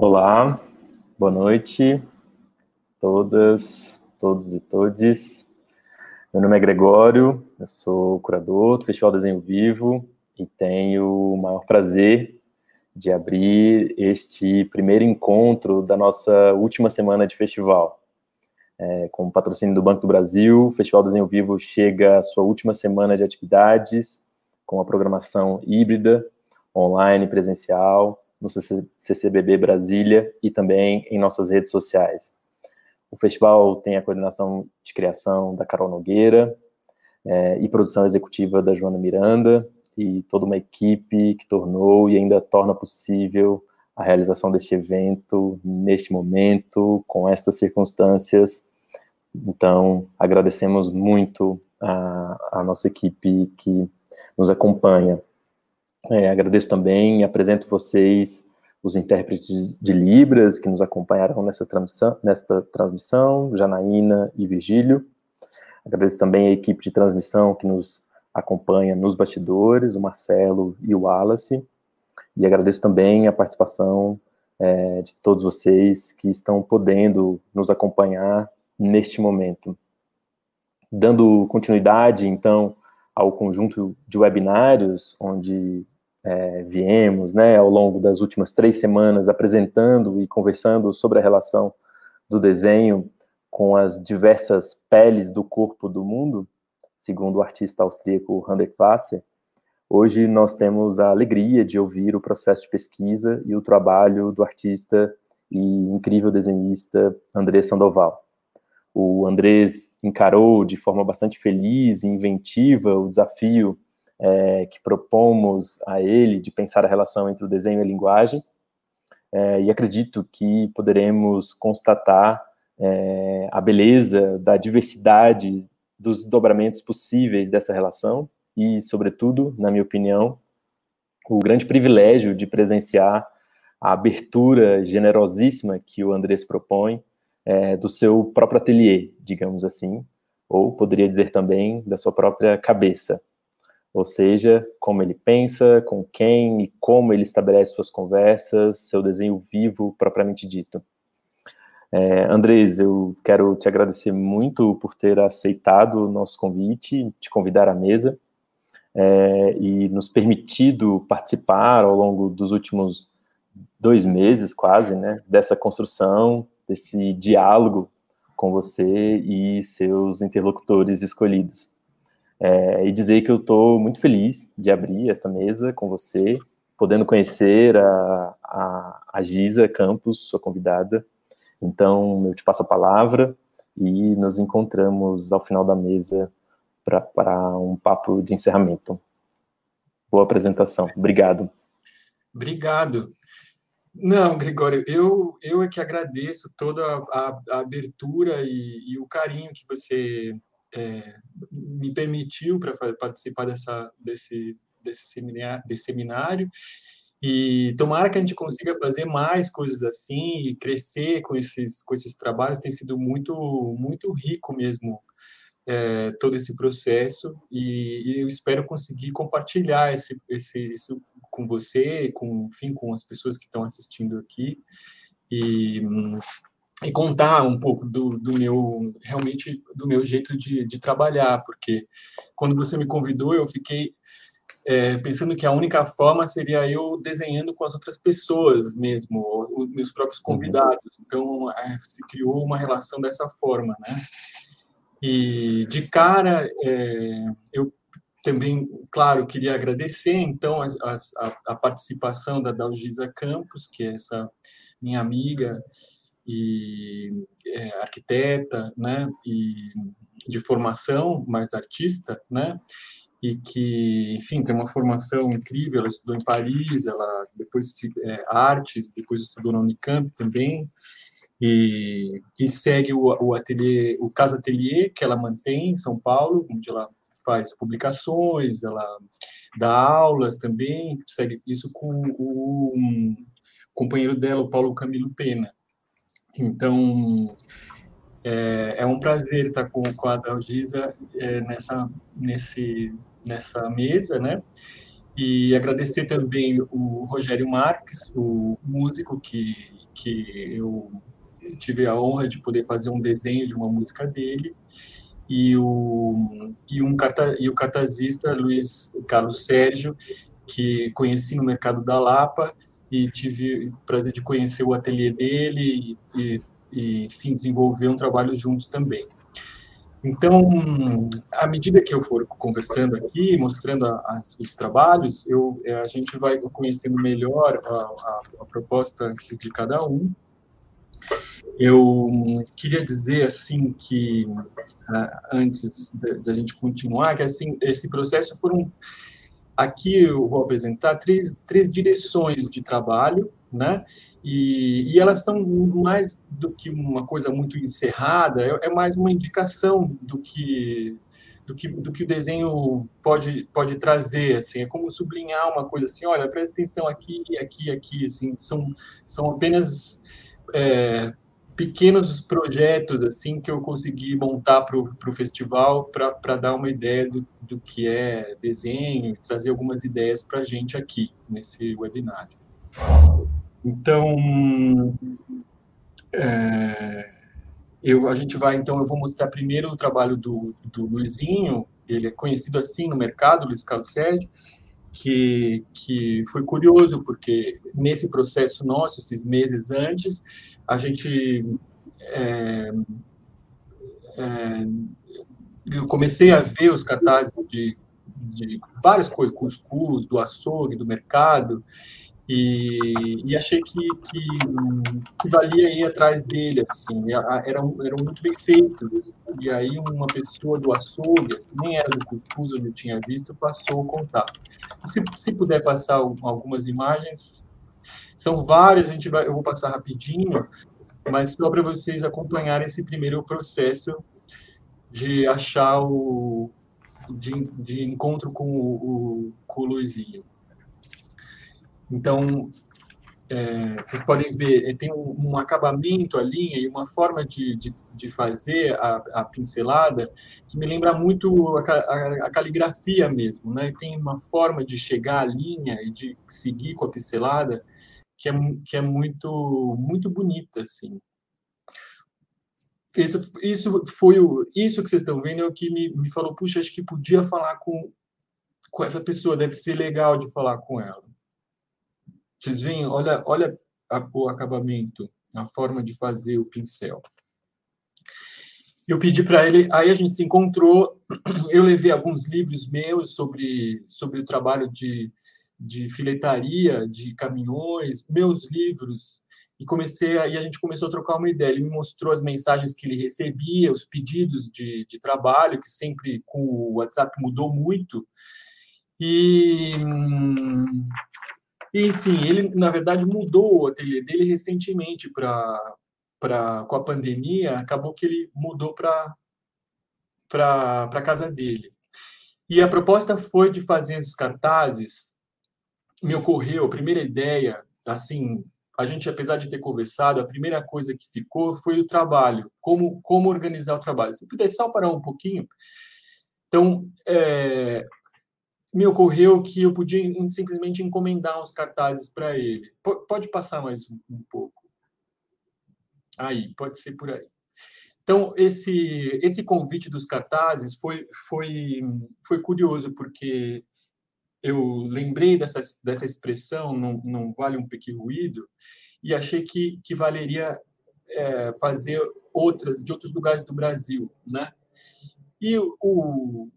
Olá, boa noite, todas, todos e todes. Meu nome é Gregório, eu sou curador do Festival Desenho Vivo e tenho o maior prazer de abrir este primeiro encontro da nossa última semana de festival. É, com o patrocínio do Banco do Brasil, o Festival Desenho Vivo chega à sua última semana de atividades, com a programação híbrida, online, presencial, no CCBB Brasília e também em nossas redes sociais. O festival tem a coordenação de criação da Carol Nogueira é, e produção executiva da Joana Miranda e toda uma equipe que tornou e ainda torna possível a realização deste evento neste momento, com estas circunstâncias. Então, agradecemos muito a, a nossa equipe que nos acompanha. É, agradeço também e apresento vocês os intérpretes de Libras que nos acompanharão nessa transmissão, nesta transmissão, Janaína e Virgílio. Agradeço também a equipe de transmissão que nos acompanha nos bastidores, o Marcelo e o Wallace. E agradeço também a participação é, de todos vocês que estão podendo nos acompanhar neste momento. Dando continuidade, então, ao conjunto de webinários, onde é, viemos, né, ao longo das últimas três semanas, apresentando e conversando sobre a relação do desenho com as diversas peles do corpo do mundo, segundo o artista austríaco Hendrik Wasser, hoje nós temos a alegria de ouvir o processo de pesquisa e o trabalho do artista e incrível desenhista André Sandoval. O Andrés encarou de forma bastante feliz e inventiva o desafio é, que propomos a ele de pensar a relação entre o desenho e a linguagem, é, e acredito que poderemos constatar é, a beleza da diversidade dos desdobramentos possíveis dessa relação e, sobretudo, na minha opinião, o grande privilégio de presenciar a abertura generosíssima que o Andrés propõe é, do seu próprio ateliê, digamos assim, ou poderia dizer também da sua própria cabeça ou seja, como ele pensa, com quem e como ele estabelece suas conversas, seu desenho vivo propriamente dito. É, Andrés, eu quero te agradecer muito por ter aceitado o nosso convite, te convidar à mesa é, e nos permitido participar ao longo dos últimos dois meses, quase, né, dessa construção, desse diálogo com você e seus interlocutores escolhidos. É, e dizer que eu estou muito feliz de abrir esta mesa com você, podendo conhecer a, a, a Giza Campos, sua convidada. Então, eu te passo a palavra e nos encontramos ao final da mesa para um papo de encerramento. Boa apresentação. Obrigado. Obrigado. Não, Gregório, eu, eu é que agradeço toda a, a abertura e, e, o carinho que você é, me permitiu para participar dessa, desse, desse, seminário, desse seminário. E tomara que a gente consiga fazer mais coisas assim e crescer com esses, com esses trabalhos. Tem sido muito, muito rico mesmo é, todo esse processo e, e, eu espero conseguir compartilhar esse, esse, isso com você, com, enfim, com as pessoas que estão assistindo aqui. E e contar um pouco do, do meu realmente do meu jeito de, de trabalhar porque quando você me convidou eu fiquei é, pensando que a única forma seria eu desenhando com as outras pessoas mesmo os meus próprios uhum. convidados então é, se criou uma relação dessa forma né e de cara é, eu também claro queria agradecer então a, a, a participação da Dalgisa Campos que é essa minha amiga e é, arquiteta, né, e de formação, mais artista, né, e que, enfim, tem uma formação incrível. Ela estudou em Paris, ela depois é, artes, depois estudou na Unicamp também, e, e segue o, o ateliê, o Casa Atelier que ela mantém em São Paulo, onde ela faz publicações, ela dá aulas também, segue isso com o companheiro dela, o Paulo Camilo Pena. Então, é, é, um prazer estar com, com a Dalgisa é, nessa, nesse, nessa mesa, né? E agradecer também o Rogério Marques, o músico que, que eu tive a honra de poder fazer um desenho de uma música dele, e o, e um carta, e o cartazista Luiz Carlos Sérgio, que conheci no Mercado da Lapa e tive o prazer de conhecer o ateliê dele e, e, enfim, desenvolver um trabalho juntos também. Então, à medida que eu for conversando aqui, mostrando a, a, os trabalhos, eu, a gente vai conhecendo melhor a, a proposta de cada um. Eu queria dizer assim que antes da gente continuar, que assim esse processo foram aqui eu vou apresentar três, três direções de trabalho, né? E, e, elas são mais do que uma coisa muito encerrada, é, é, mais uma indicação do que do que, do que o desenho pode, pode trazer, assim, é como sublinhar uma coisa assim, olha, presta atenção aqui, aqui, aqui, assim, são, são apenas é, pequenos projetos, assim, que eu consegui montar para o festival para dar uma ideia do, do que é desenho, trazer algumas ideias para a gente aqui, nesse webinário. Então, é, eu, a gente vai, então, eu vou mostrar primeiro o trabalho do, do Luizinho, ele é conhecido assim no mercado, Luiz Carlos Sérgio, que, que foi curioso, porque nesse processo nosso, esses meses antes, a gente. É, é, eu comecei a ver os cartazes de, de várias coisas, cuscuz, do açougue, do mercado, e, e achei que, que, que, valia ir atrás dele, assim, eram, eram muito bem feitos, e aí uma pessoa do açougue, assim, nem era do Cuscuz, onde eu tinha visto, passou o contato. Se, se puder passar algumas imagens, são várias, a gente vai, eu vou passar rapidinho, mas só para vocês acompanharem esse primeiro processo de achar o, de, de encontro com o, o, com o Luizinho. Então, é, vocês podem ver, é, tem um, um, acabamento, a linha e uma forma de, de, de fazer a, a, pincelada que me lembra muito a, a, a, caligrafia mesmo, né? Tem uma forma de chegar à linha e de seguir com a pincelada que é, que é muito, muito bonita, assim. Isso, isso foi o, isso que vocês estão vendo é o que me, me falou, puxa, acho que podia falar com, com essa pessoa, deve ser legal de falar com ela. Vocês veem, olha, olha a, o acabamento, a forma de fazer o pincel. Eu pedi para ele, aí a gente se encontrou, eu levei alguns livros meus sobre, sobre o trabalho de, de filetaria, de caminhões, meus livros, e comecei aí a gente começou a trocar uma ideia. Ele me mostrou as mensagens que ele recebia, os pedidos de, de trabalho, que sempre com o WhatsApp mudou muito. E enfim, ele, na verdade, mudou o ateliê dele recentemente para para com a pandemia, acabou que ele mudou para para a casa dele. E a proposta foi de fazer os cartazes. Me ocorreu a primeira ideia, assim, a gente apesar de ter conversado, a primeira coisa que ficou foi o trabalho, como como organizar o trabalho. Se puder só parar um pouquinho. Então, é, me ocorreu que eu podia simplesmente encomendar os cartazes para ele. P pode passar mais um, um, pouco. Aí, pode ser por aí. Então, esse, esse convite dos cartazes foi, foi, foi curioso, porque eu lembrei dessa, dessa expressão, não, não vale um pequeno ruído, e achei que, que valeria é, fazer outras, de outros lugares do Brasil, né? E o,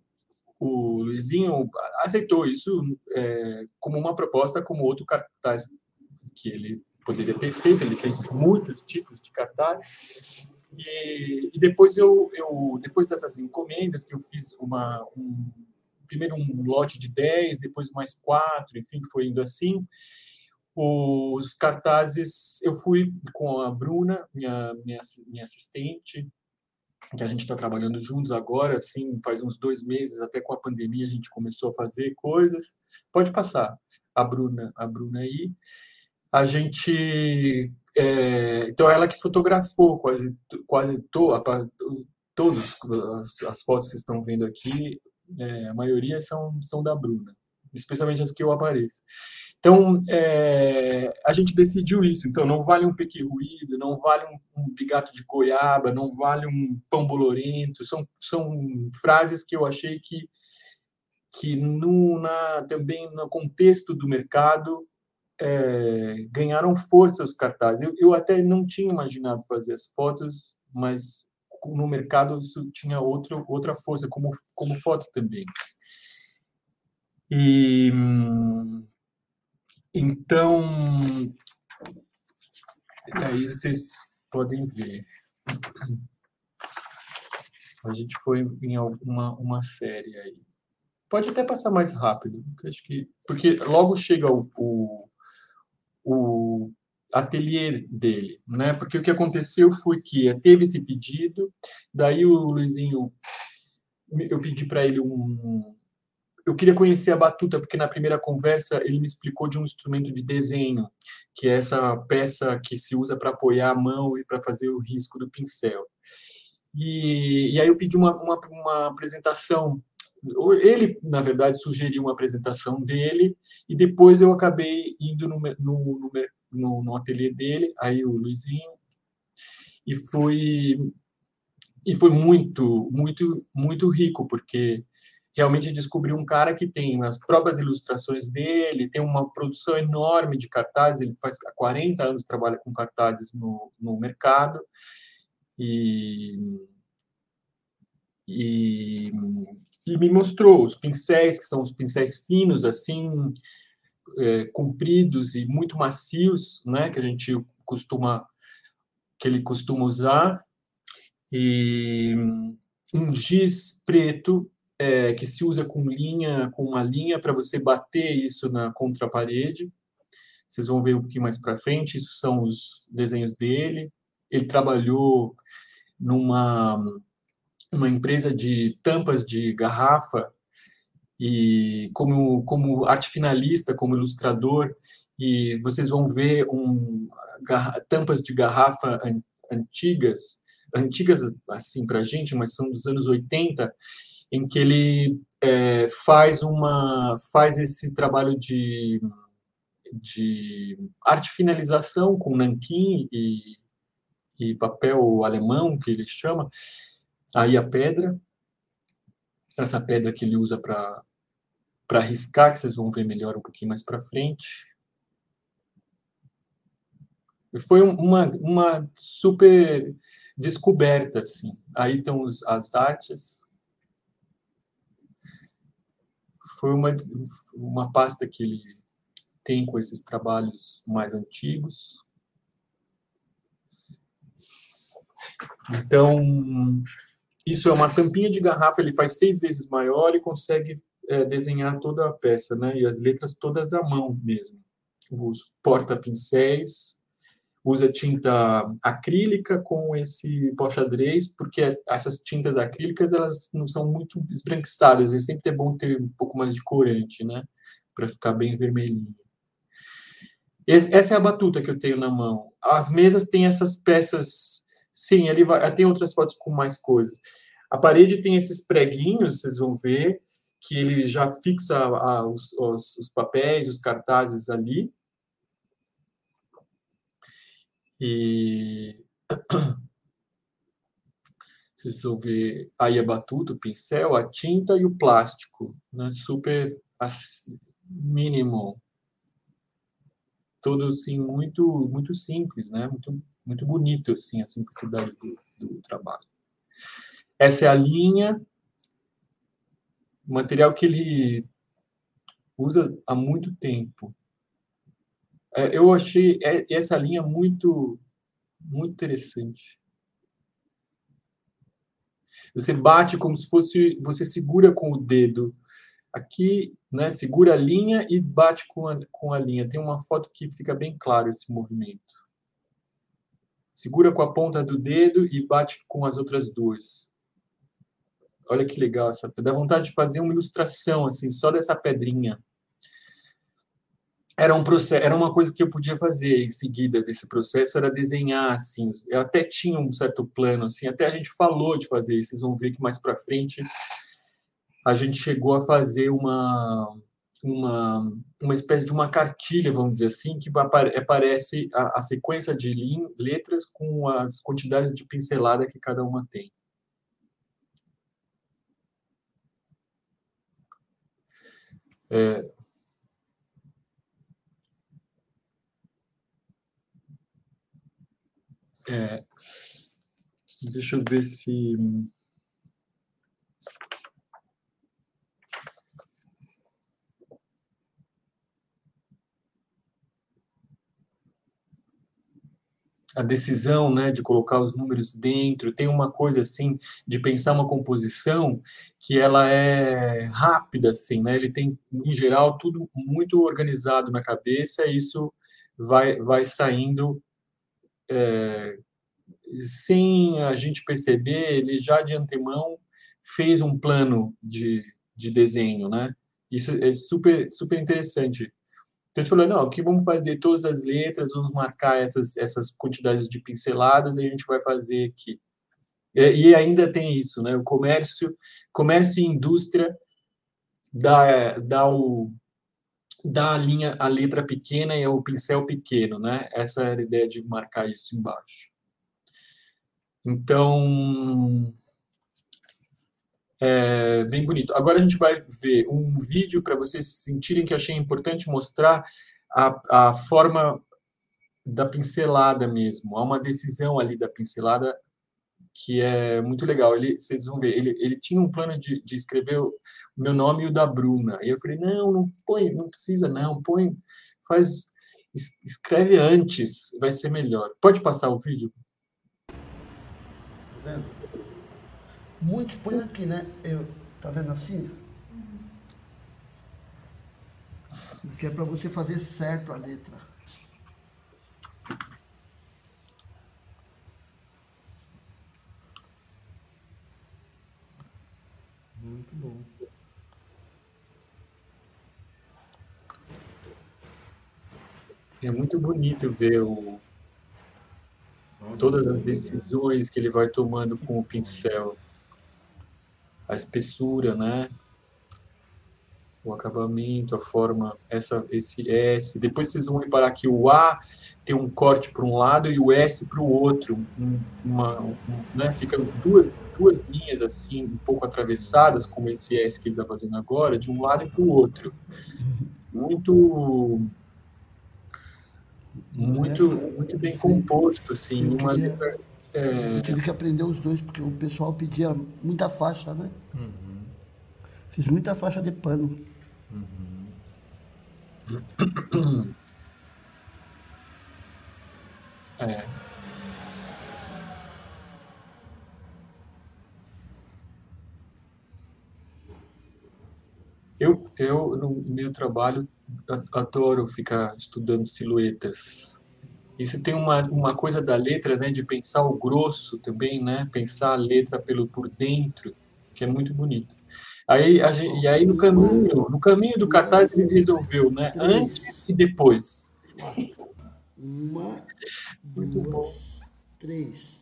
o Luizinho aceitou isso é, como uma proposta, como outro cartaz que ele poderia ter feito. Ele fez muitos tipos de cartaz. E, e depois eu, eu, depois dessas encomendas que eu fiz uma um, primeiro um lote de 10, depois mais quatro, enfim, foi indo assim. Os cartazes, eu fui com a Bruna, minha, minha, minha assistente, que a gente está trabalhando juntos agora, assim, faz uns dois meses, até com a pandemia a gente começou a fazer coisas. Pode passar a Bruna, a Bruna aí. A gente, é, então ela que fotografou quase, quase to, a, todas as, as, fotos que estão vendo aqui, é, a maioria são, são da Bruna. especialmente as que eu apareço. Então, é, a gente decidiu isso. Então, não vale um pequi ruído, não vale um, um bigato de goiaba, não vale um pão bolorento. São, são frases que eu achei que, que no, na, também no contexto do mercado é, ganharam força os cartazes. Eu, eu até não tinha imaginado fazer as fotos, mas no mercado isso tinha outro, outra força como, como foto também. E então, aí vocês podem ver. A gente foi em alguma uma série aí. Pode até passar mais rápido, porque acho que porque logo chega o, o, o ateliê dele, né? Porque o que aconteceu foi que teve esse pedido, daí o Luizinho eu pedi para ele um, eu queria conhecer a batuta, porque na primeira conversa ele me explicou de um instrumento de desenho, que é essa peça que se usa para apoiar a mão e para fazer o risco do pincel. E, e aí eu pedi uma, uma, uma, apresentação. Ele, na verdade, sugeriu uma apresentação dele, e depois eu acabei indo no, no, no, no ateliê dele, aí o Luizinho, e foi, e foi muito, muito, muito rico, porque realmente descobri um cara que tem as próprias ilustrações dele, tem uma produção enorme de cartazes, ele faz há 40 anos trabalha com cartazes no, no mercado, e, e, e, me mostrou os pincéis, que são os pincéis finos, assim, é, compridos e muito macios, né, que a gente costuma, que ele costuma usar, e um giz preto é, que se usa com linha, com uma linha para você bater isso na contra parede. Vocês vão ver um pouquinho mais para frente. Isso são os desenhos dele. Ele trabalhou numa uma empresa de tampas de garrafa e como como arte finalista, como ilustrador e vocês vão ver um tampas de garrafa antigas, antigas assim para a gente, mas são dos anos 80 em que ele é, faz uma faz esse trabalho de, de arte finalização com nanquim e, e papel alemão que ele chama aí a pedra essa pedra que ele usa para para riscar que vocês vão ver melhor um pouquinho mais para frente. E foi uma, uma super descoberta assim. Aí estão os, as artes. Foi uma, uma pasta que ele tem com esses trabalhos mais antigos. Então, isso é uma tampinha de garrafa, ele faz seis vezes maior e consegue é, desenhar toda a peça, né? E as letras todas à mão mesmo. Os porta-pincéis, usa tinta acrílica com esse pó xadrez, porque essas tintas acrílicas elas não são muito esbranquiçadas, é sempre é bom ter um pouco mais de corante, né, para ficar bem vermelhinho. Essa é a batuta que eu tenho na mão. As mesas têm essas peças, sim, ali vai, tem outras fotos com mais coisas. A parede tem esses preguinhos, vocês vão ver, que ele já fixa a, os, os, os papéis, os cartazes ali, e vocês aí a batuta, o pincel, a tinta e o plástico, né? super mínimo. Tudo assim, muito, muito simples, né? muito, muito bonito assim, a simplicidade do, do trabalho. Essa é a linha, material que ele usa há muito tempo. É, eu achei essa linha muito, muito interessante. Você bate como se fosse, você segura com o dedo aqui, né? Segura a linha e bate com a, com a linha. Tem uma foto que fica bem claro esse movimento. Segura com a ponta do dedo e bate com as outras duas. Olha que legal essa. Dá vontade de fazer uma ilustração assim, só dessa pedrinha era um processo, era uma coisa que eu podia fazer em seguida desse processo, era desenhar assim. Eu até tinha um certo plano assim, até a gente falou de fazer isso. Vocês vão ver que mais para frente a gente chegou a fazer uma uma, uma espécie de uma cartilha, vamos dizer assim, que aparece a, a sequência de letras com as quantidades de pincelada que cada uma tem. É, é, deixa eu ver se a decisão né, de colocar os números dentro, tem uma coisa assim de pensar uma composição que ela é rápida, assim, né? Ele tem, em geral, tudo muito organizado na cabeça, e isso vai, vai saindo é, sem a gente perceber, ele já de antemão fez um plano de, de desenho, né? Isso é super, super interessante então a gente falou, não, aqui vamos fazer todas as letras, vamos marcar essas, essas quantidades de pinceladas e a gente vai fazer aqui. E, e ainda tem isso, né? O comércio, comércio e indústria dá, dá, o, dá a linha, a letra pequena e o pincel pequeno, né? Essa era a ideia de marcar isso embaixo. Então, é, bem bonito. Agora a gente vai ver um vídeo para vocês sentirem que eu achei importante mostrar a, a forma da pincelada mesmo. Há uma decisão ali da pincelada que é muito legal. Ele, vocês vão ver, ele, ele tinha um plano de, de escrever o meu nome e o da Bruna. E eu falei, não, não põe, não precisa não, põe, faz, escreve antes, vai ser melhor. Pode passar o vídeo? Tá vendo? Muitos põem aqui, né? Eu, tá vendo assim? Que é para você fazer certo a letra. Muito bom. É muito bonito ver o, todas as decisões que ele vai tomando com o pincel a espessura, né? O acabamento, a forma, essa, esse S. Depois vocês vão reparar que o A tem um corte para um lado e o S para o outro. Uma, um, né? Ficam duas, duas linhas assim, um pouco atravessadas, como esse S que ele está fazendo agora, de um lado e para o outro. Muito muito muito bem composto assim uma letra é... Eu tive que aprender os dois, porque o pessoal pedia muita faixa, né? Uhum. Fiz muita faixa de pano. Uhum. É. Eu, eu, no meu trabalho, adoro ficar estudando silhuetas isso tem uma, uma coisa da letra, né, de pensar o grosso também, né, pensar a letra pelo por dentro, que é muito bonito. Aí a gente, e aí no caminho, no caminho do cartaz ele resolveu, né, antes e depois. Uma, muito duas, bom. três.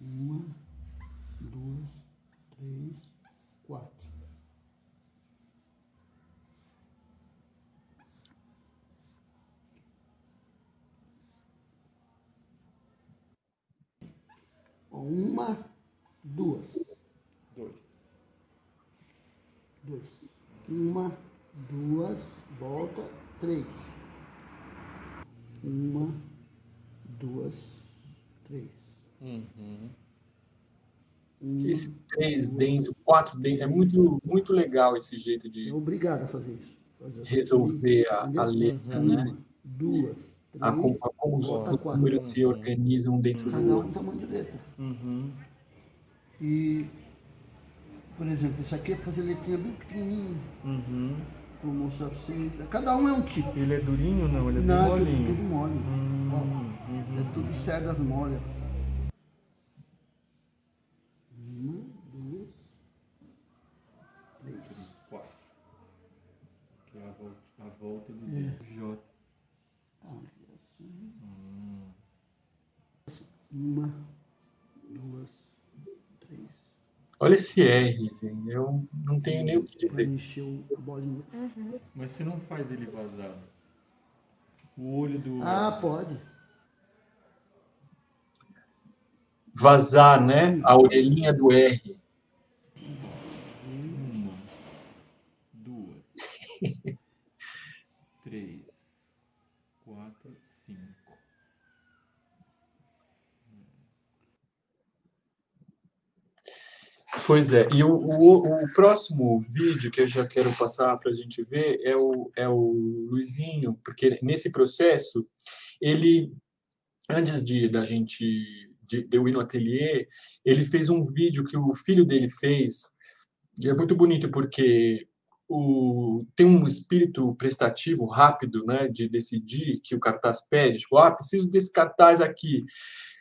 Uma, duas, três, quatro. Uma, duas. Dois. Dois. Uma, duas, volta, três. Uma, duas, três. Uhum. Esse três dentro, quatro dentro, é muito, muito legal esse jeito de. Obrigado a fazer isso. Fazer resolver a, a letra, uhum. né? Duas a, como, a como os números se organizam dentro Cada do outro. Cada um tamanho de letra. Uhum. E, por exemplo, isso aqui é para fazer letrinha bem pequenininha. Uhum. Vou mostrar para vocês. Cada um é um tipo. Ele é durinho não? Ele é não, tudo molinho? Tudo, tudo mole. Uhum. Ó, uhum. É tudo cegas mole. Uma, duas, três. Quatro. Que é a volta, a volta do é. J. Ah. Uma, duas, três. Olha esse R, gente. Eu não tenho nem o que dizer. Uhum. Mas você não faz ele vazar. O olho do. Ah, pode. Vazar, né? A orelhinha do R. Uma, duas, três, quatro, cinco. Pois é, e o, o, o, próximo vídeo que eu já quero passar para a gente ver é o, é o Luizinho, porque nesse processo, ele, antes de da gente de, de eu ir no ateliê, ele fez um vídeo que o filho dele fez, e é muito bonito porque o, tem um espírito prestativo rápido, né, de decidir que o cartaz pede, tipo, ah, preciso desse cartaz aqui.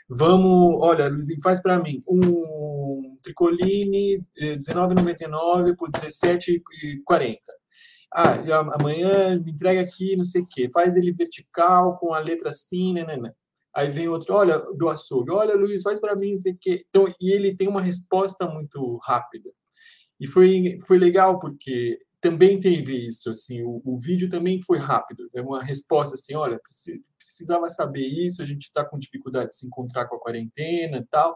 Vamos, olha, Luizinho, faz para mim um tricoline 19,99 eh, por 17,40. Ah, amanhã me entrega aqui, não sei o quê. Faz ele vertical com a letra assim, né, né, né. Aí vem outro, olha, do açougue, olha, Luiz, faz para mim, não sei o quê. Então, e ele tem uma resposta muito rápida. E foi, foi legal porque também teve isso, assim, o, o vídeo também foi rápido, é uma resposta assim, olha, precisava saber isso, a gente está com dificuldade de se encontrar com a quarentena e tal,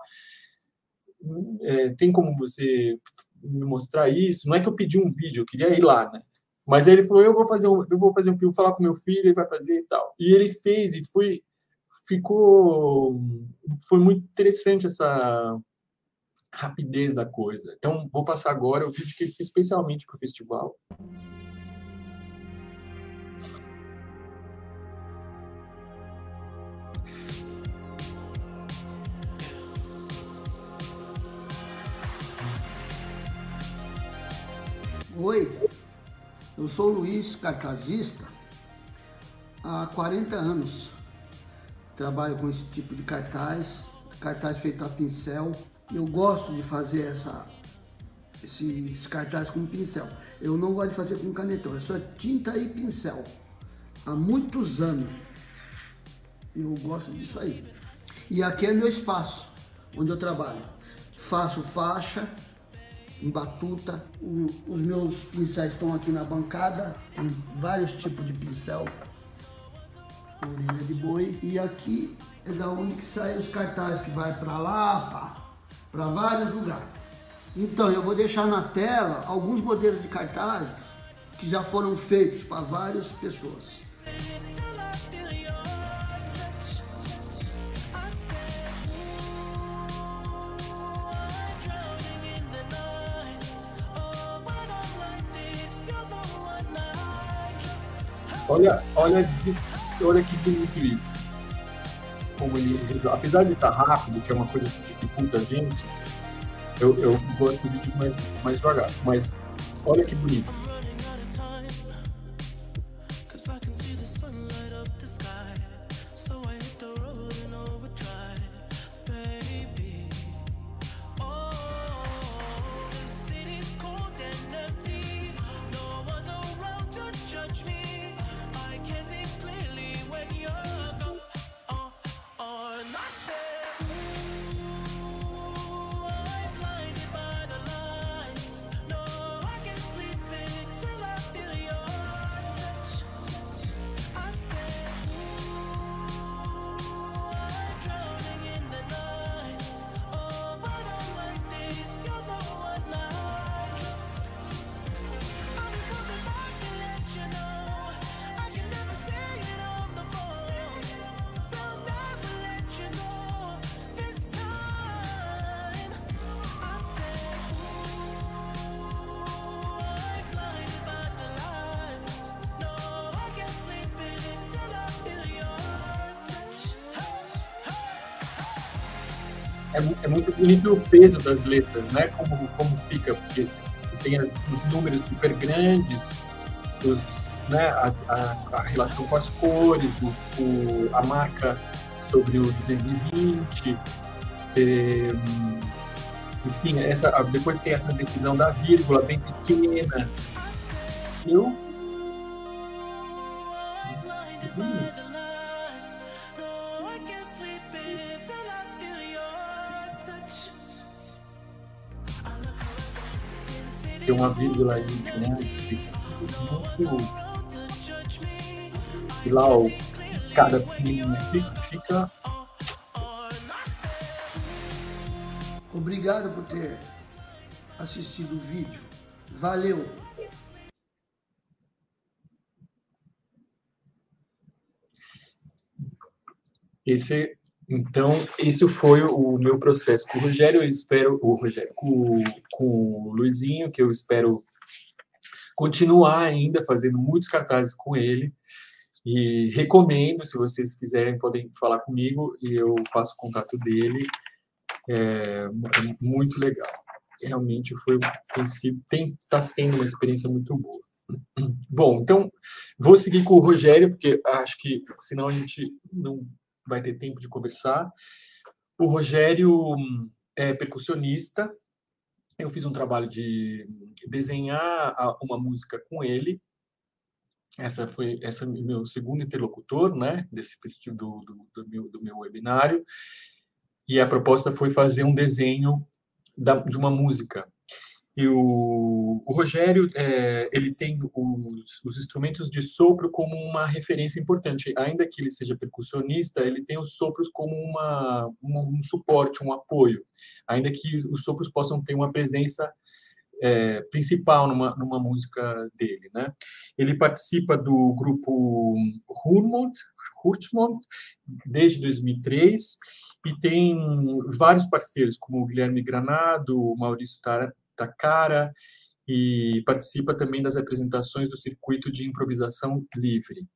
é, tem como você me mostrar isso? Não é que eu pedi um vídeo, eu queria ir lá, né? Mas aí ele falou, eu vou fazer um, eu vou fazer um filme, falar com meu filho, ele vai fazer e tal. E ele fez e foi, ficou, foi muito interessante essa rapidez da coisa. Então, vou passar agora o vídeo que ele fez especialmente para o festival. Oi, eu sou Luiz, cartazista, há 40 anos. Trabalho com esse tipo de cartaz, cartaz feito a pincel, eu gosto de fazer essa, esses cartazes com pincel. Eu não gosto de fazer com canetão, é só tinta e pincel. Há muitos anos. Eu gosto disso aí. E aqui é meu espaço, onde eu trabalho. Faço faixa, em batuta. O, os meus pincéis estão aqui na bancada, tem vários tipos de pincel. Orelha de boi. E aqui é da onde que saem os cartazes que vai para lá, para vários lugares. Então, eu vou deixar na tela alguns modelos de cartazes que já foram feitos para várias pessoas. Olha, olha, olha que bonito isso como ele, apesar de estar rápido, que é uma coisa que dificulta a gente, eu, eu gosto do vídeo mais, mais devagar. Mas olha que bonito. É, é, muito bonito o peso das letras, né? Como, como fica, porque tem os números super grandes, os, né, a, a, a relação com as cores, o, o, a marca sobre o 220, ser, enfim, essa, depois tem essa decisão da vírgula bem pequena. Eu tem uma vírgula aí, né? Muito. E lá, ó, cada pequenininho aqui fica. Obrigado por ter assistido o vídeo. Valeu! Esse, então, isso foi o meu processo com o Rogério. Eu espero o Rogério com, com o Luizinho, que eu espero continuar ainda fazendo muitos cartazes com ele. E recomendo, se vocês quiserem, podem falar comigo e eu passo o contato dele. É, é muito legal. Realmente foi tem sido tem tá sendo uma experiência muito boa. Bom, então vou seguir com o Rogério porque acho que senão a gente não vai ter tempo de conversar. O Rogério é percussionista. Eu fiz um trabalho de desenhar uma música com ele. Essa foi essa é meu segundo interlocutor, né, desse festival do, do, do, meu, do meu webinário. E a proposta foi fazer um desenho da, de uma música. E o, o Rogério, é, ele tem os, os, instrumentos de sopro como uma referência importante. Ainda que ele seja percussionista, ele tem os sopros como uma, uma um suporte, um apoio. Ainda que os sopros possam ter uma presença é, principal numa, numa música dele, né? Ele participa do grupo Hurmond, Hurtmond desde 2003 e tem vários parceiros como Guilherme Granado, Maurício cara e participa também das apresentações do circuito de improvisação livre.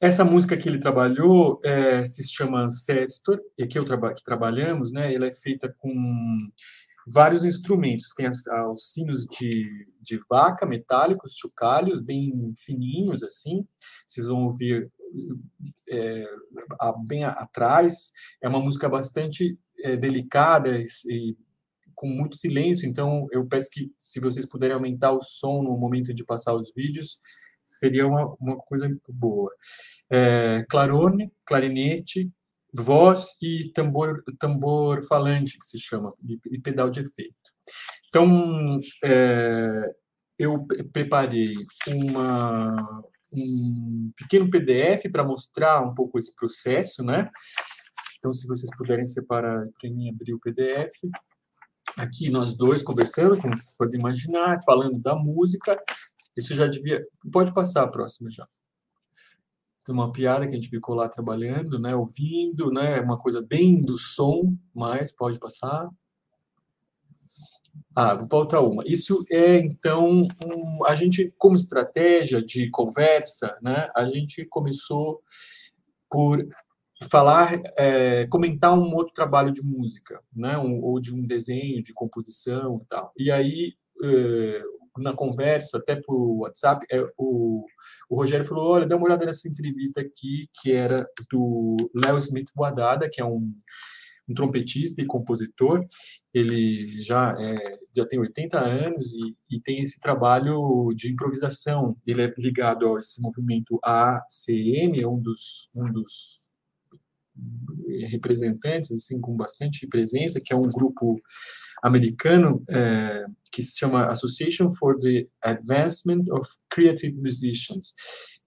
Essa música que ele trabalhou é, se chama Ancestor, e que, eu traba que trabalhamos, né, ela é feita com vários instrumentos, tem as, os sinos de, de vaca metálicos, chocalhos, bem fininhos assim, vocês vão ouvir é, bem atrás, é uma música bastante é, delicada e com muito silêncio, então eu peço que, se vocês puderem aumentar o som no momento de passar os vídeos, seria uma, uma coisa boa. É, clarone, clarinete, voz e tambor, tambor falante, que se chama, e, e pedal de efeito. Então, é, eu preparei uma, um pequeno PDF para mostrar um pouco esse processo, né? Então, se vocês puderem separar para mim abrir o PDF aqui nós dois conversando, como vocês podem imaginar, falando da música. Isso já devia. Pode passar a próxima já. Tem uma piada que a gente ficou lá trabalhando, né, ouvindo, né, uma coisa bem do som, mas pode passar. Ah, falta uma. Isso é, então, um, a gente, como estratégia de conversa, né, a gente começou por falar, é, comentar um outro trabalho de música, né, um, ou de um desenho, de composição e tal. E aí, é, na conversa, até por WhatsApp, é, o, o Rogério falou, olha, dá uma olhada nessa entrevista aqui, que era do Léo Smith Boadada, que é um, um trompetista e compositor. Ele já, é, já tem 80 anos e, e, tem esse trabalho de improvisação. Ele é ligado a esse movimento ACM, é um dos, um dos representantes, assim, com bastante presença, que é um grupo americano é, que se chama Association for the Advancement of Creative Musicians,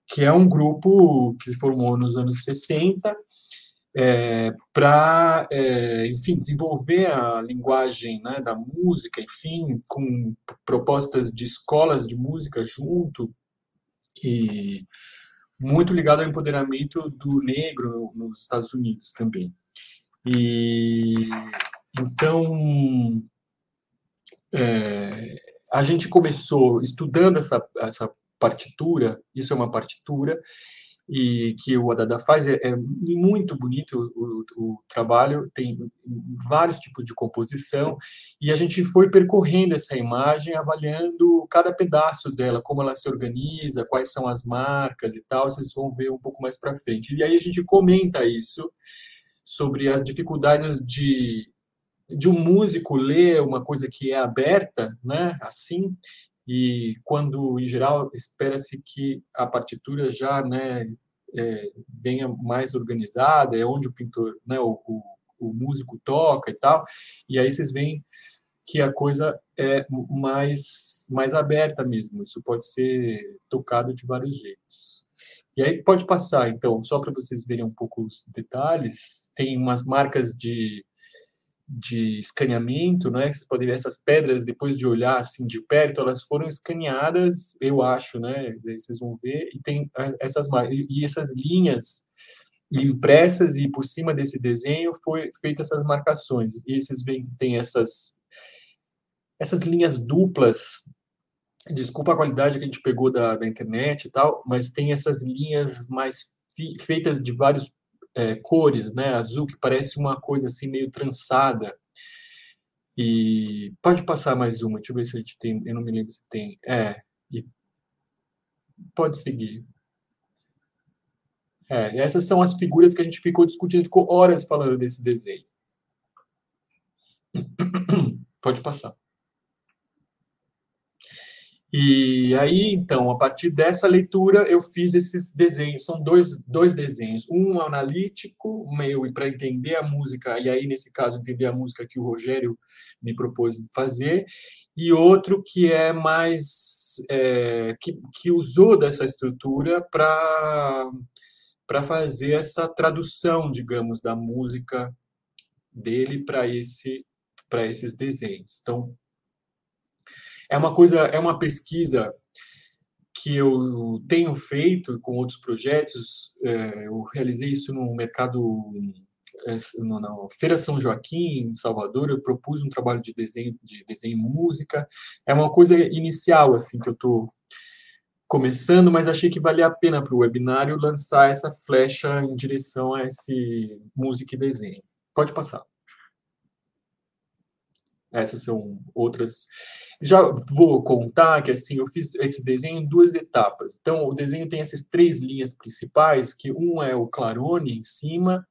que é um grupo que se formou nos anos 60 é, para, é, enfim, desenvolver a linguagem né, da música, enfim, com propostas de escolas de música junto e muito ligado ao empoderamento do negro nos Estados Unidos também. E então é, a gente começou estudando essa, essa partitura, isso é uma partitura, e que o Adada faz é, é muito bonito o, o, trabalho, tem vários tipos de composição, e a gente foi percorrendo essa imagem, avaliando cada pedaço dela, como ela se organiza, quais são as marcas e tal, vocês vão ver um pouco mais para frente. E aí a gente comenta isso, sobre as dificuldades de, de um músico ler uma coisa que é aberta, né, assim, e quando, em geral, espera-se que a partitura já né, é, venha mais organizada, é onde o pintor, né, o, o, o, músico toca e tal, e aí vocês veem que a coisa é mais, mais aberta mesmo. Isso pode ser tocado de vários jeitos. E aí pode passar, então, só para vocês verem um pouco os detalhes, tem umas marcas de, de escaneamento, né? Vocês podem ver essas pedras, depois de olhar assim de perto, elas foram escaneadas, eu acho, né? Vocês vão ver, e tem essas e essas linhas impressas, e por cima desse desenho foi feita essas marcações. E vocês veem que tem essas essas linhas duplas, desculpa a qualidade que a gente pegou da, da internet e tal, mas tem essas linhas mais feitas de vários é, cores, né? Azul que parece uma coisa assim meio trançada. E pode passar mais uma, deixa eu ver se a gente tem, eu não me lembro se tem. É, e pode seguir. É, essas são as figuras que a gente ficou discutindo, ficou horas falando desse desenho. Pode passar. E aí, então, a partir dessa leitura, eu fiz esses desenhos. São dois, dois desenhos. Um analítico, meio para entender a música, e aí, nesse caso, entender a música que o Rogério me propôs fazer, e outro que é mais. É, que, que usou dessa estrutura para fazer essa tradução, digamos, da música dele para esse, esses desenhos. Então, é uma coisa, é uma pesquisa que eu tenho feito com outros projetos. É, eu realizei isso no mercado é, na Feira São Joaquim, em Salvador, eu propus um trabalho de desenho de desenho e música. É uma coisa inicial assim que eu estou começando, mas achei que valia a pena para o webinário lançar essa flecha em direção a esse música e desenho. Pode passar. Essas são outras. Já vou contar que assim eu fiz esse desenho em duas etapas. Então, o desenho tem essas três linhas principais, que um é o clarone em cima,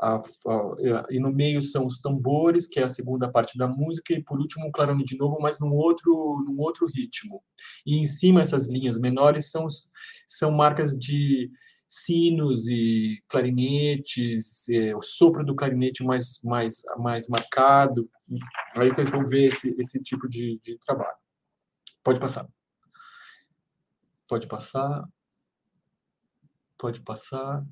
a, a, e no meio são os tambores, que é a segunda parte da música, e por último o clarone de novo, mas num outro, num outro ritmo. E em cima essas linhas menores são, são marcas de sinos e clarinetes, é, o sopro do clarinete mais, mais, mais marcado. Aí vocês vão ver esse, esse tipo de, de trabalho. Pode passar. Pode passar. Pode passar.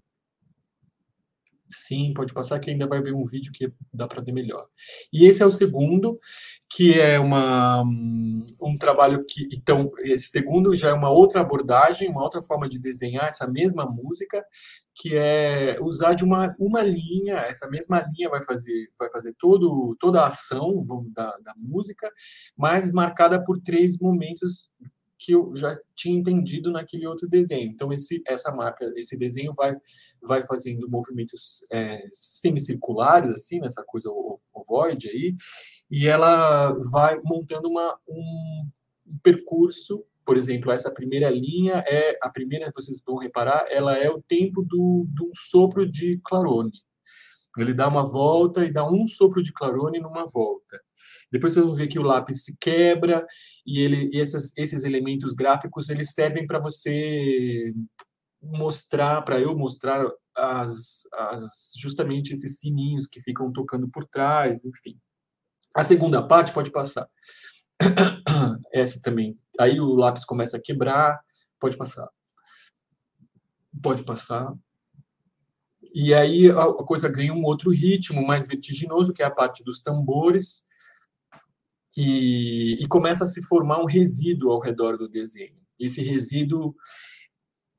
Sim, pode passar que ainda vai ver um vídeo que dá para ver melhor. E esse é o segundo, que é uma, um trabalho que. Então, esse segundo já é uma outra abordagem, uma outra forma de desenhar essa mesma música, que é usar de uma, uma linha, essa mesma linha vai fazer, vai fazer todo, toda a ação da, da música, mas marcada por três momentos que eu já tinha entendido naquele outro desenho. Então esse essa marca, esse desenho vai vai fazendo movimentos é, semicirculares assim, nessa coisa ovoide aí, e ela vai montando uma um percurso por exemplo, essa primeira linha é a primeira, vocês vão reparar, ela é o tempo do, do sopro de clarone. Ele dá uma volta e dá um sopro de clarone numa volta. Depois vocês vão ver que o lápis se quebra e, ele, e esses, elementos gráficos eles servem para você mostrar, para eu mostrar as, as, justamente esses sininhos que ficam tocando por trás, enfim. A segunda parte pode passar. Essa também. Aí o lápis começa a quebrar, pode passar. Pode passar. E aí a coisa ganha um outro ritmo mais vertiginoso, que é a parte dos tambores, e, e começa a se formar um resíduo ao redor do desenho. Esse resíduo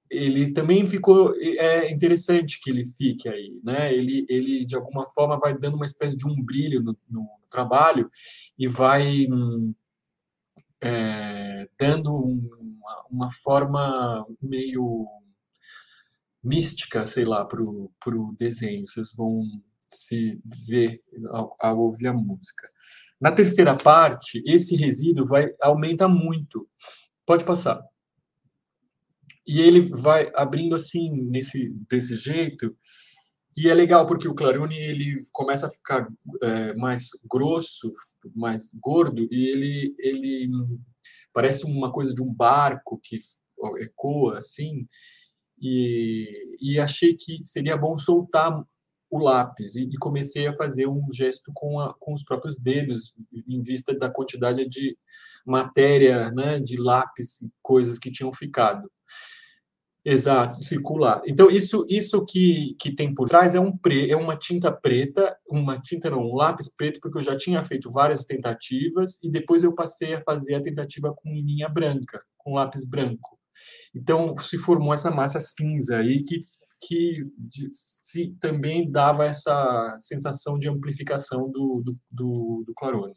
ele também ficou é interessante que ele fique aí, né? Ele ele de alguma forma vai dando uma espécie de um brilho no, no trabalho e vai é, dando uma, uma, forma meio mística, sei lá, para o desenho. Vocês vão se ver ao, ao ouvir a música. Na terceira parte, esse resíduo vai aumenta muito. Pode passar. E ele vai abrindo assim nesse desse jeito. E é legal porque o clarone ele começa a ficar é, mais grosso, mais gordo e ele ele parece uma coisa de um barco que ecoa assim. E, e achei que seria bom soltar o lápis e, e comecei a fazer um gesto com, a, com os próprios dedos, em vista da quantidade de matéria, né, de lápis e coisas que tinham ficado. Exato, circular. Então, isso, isso que, que tem por trás é, um pre, é uma tinta preta, uma tinta não, um lápis preto, porque eu já tinha feito várias tentativas e depois eu passei a fazer a tentativa com linha branca, com lápis branco. Então, se formou essa massa cinza aí que, que de, se, também dava essa sensação de amplificação do, do, do, do clarone.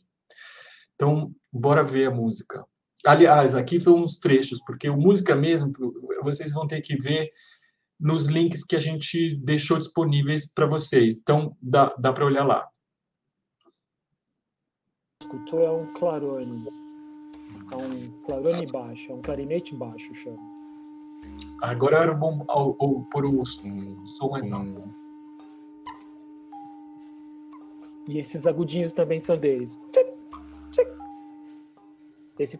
Então, bora ver a música. Aliás, aqui foram uns trechos, porque o música mesmo, vocês vão ter que ver nos links que a gente deixou disponíveis para vocês. Então, dá, dá para olhar lá. Escutou é um clarone. É um clarone baixo, é um clarinete baixo, chama. Agora era bom ao, ao, pôr o som mais alto. E esses agudinhos também são deles. Esse.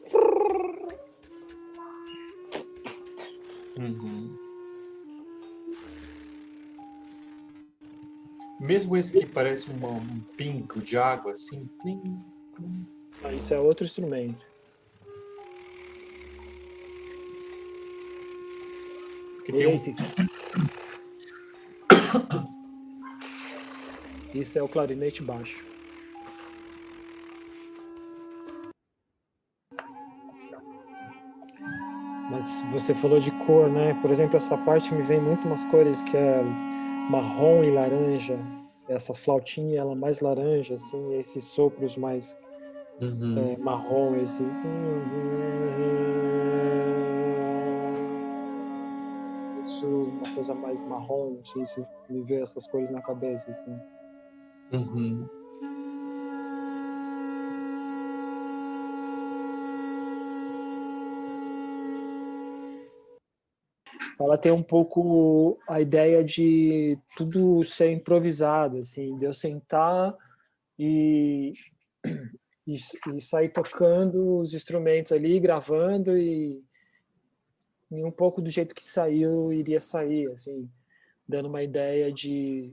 Uhum. Mesmo esse que parece um pingo de água, assim. Plim, plim. Ah, isso é outro instrumento. Porque tem Esse. Isso é o clarinete baixo. Mas você falou de cor, né? Por exemplo, essa parte me vem muito umas cores que é marrom e laranja. Essa flautinha, ela mais laranja, assim, esses sopros mais um... é, marrom, esse. Isso, uma coisa mais marrom, não sei se me vê essas cores na cabeça, enfim. Uhum. ela tem um pouco a ideia de tudo ser improvisado, assim, de eu sentar e, e, e sair tocando os instrumentos ali, gravando e, e, um pouco do jeito que saiu iria sair, assim, dando uma ideia de,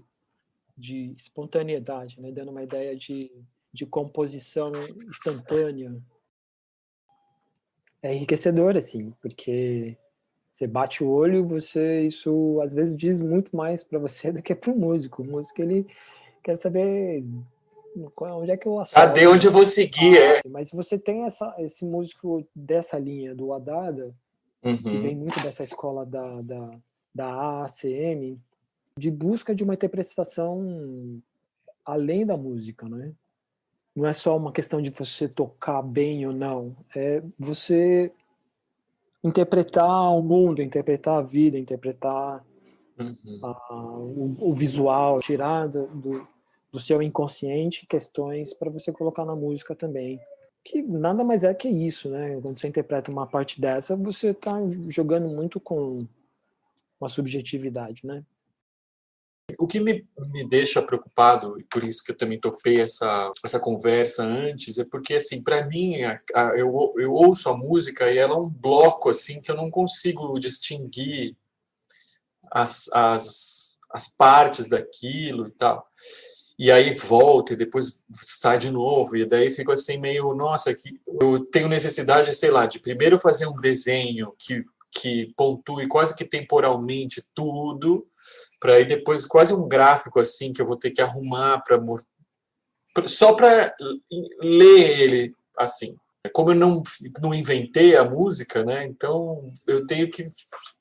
de espontaneidade, né? dando uma ideia de, de composição instantânea. É enriquecedor, assim, porque você bate o olho, você isso às vezes diz muito mais para você do que para o músico. O músico ele quer saber onde é que eu associo. Cadê onde eu vou seguir, é. Mas você tem essa, esse músico dessa linha do Adada, uhum. que vem muito dessa escola da, da, da AACM, de busca de uma interpretação além da música, né? Não é só uma questão de você tocar bem ou não, é você interpretar o mundo, interpretar a vida, interpretar uhum. a, o, o, visual, tirar do, do, do seu inconsciente questões para você colocar na música também. Que nada mais é que isso, né? Quando você interpreta uma parte dessa, você está jogando muito com uma subjetividade, né? O que me, me deixa preocupado, e por isso que eu também topei essa, essa conversa antes, é porque, assim, para mim, a, a, eu, eu ouço a música e ela é um bloco, assim, que eu não consigo distinguir as, as, as partes daquilo e tal. E aí volta e depois sai de novo, e daí fico assim meio, nossa, que eu tenho necessidade, sei lá, de primeiro fazer um desenho que, que pontue quase que temporalmente tudo, para aí depois quase um gráfico assim que eu vou ter que arrumar para só para ler ele assim. Como eu não, não inventei a música, né? Então eu tenho que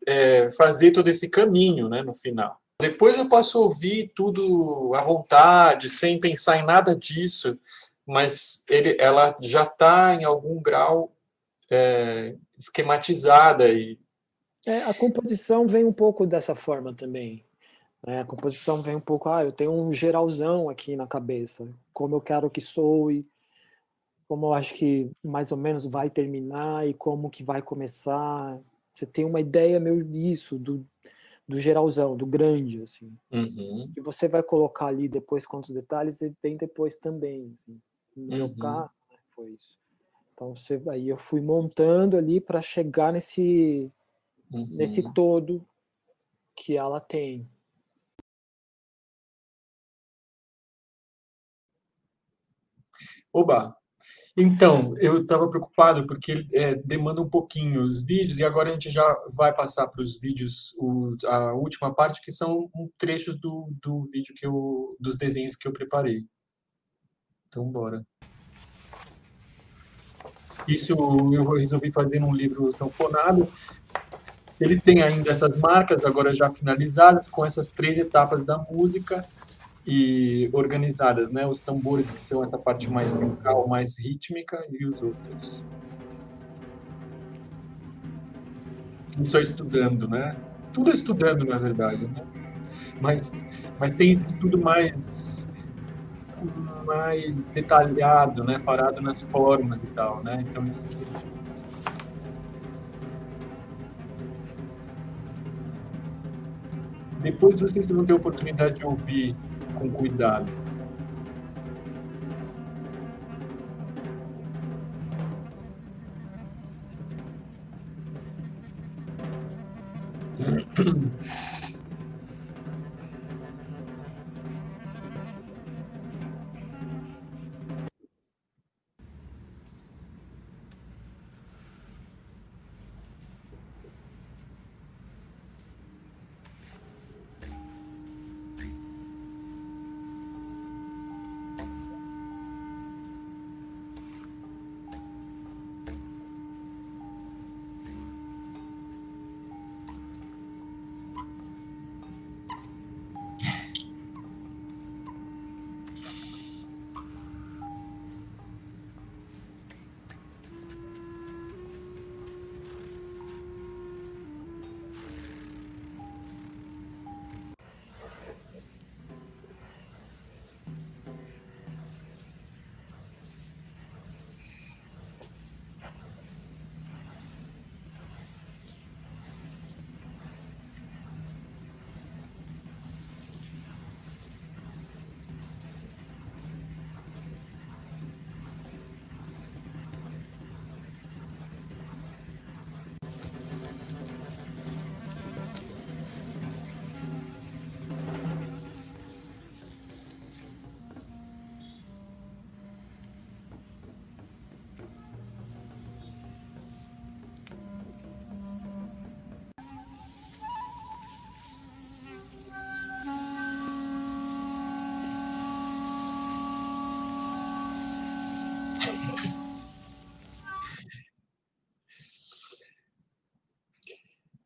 é, fazer todo esse caminho, né? No final. Depois eu posso ouvir tudo à vontade, sem pensar em nada disso, mas ele, ela já está em algum grau é, esquematizada e é, a composição vem um pouco dessa forma também. É, a composição vem um pouco, ah, eu tenho um geralzão aqui na cabeça, como eu quero que soe, como eu acho que mais ou menos vai terminar e como que vai começar. Você tem uma ideia meio disso, do, do geralzão, do grande, assim. Uhum. E você vai colocar ali depois quantos detalhes e bem depois também. Assim. No meu uhum. caso, né, foi isso. Então você, aí eu fui montando ali para chegar nesse uhum. nesse todo que ela tem. Oba, então, eu estava preocupado porque é, demanda um pouquinho os vídeos e agora a gente já vai passar para os vídeos, o, a última parte, que são trechos do, do vídeo que eu, dos desenhos que eu preparei. Então, bora. Isso eu resolvi fazer num livro sanfonado. Ele tem ainda essas marcas, agora já finalizadas, com essas três etapas da música e organizadas, né? Os tambores que são essa parte mais central, mais rítmica e os outros. E só estudando, né? Tudo estudando, na verdade, né? Mas, mas tem estudo mais mais detalhado, né? Parado nas formas e tal, né? Então isso depois vocês vão ter a oportunidade de ouvir com cuidado.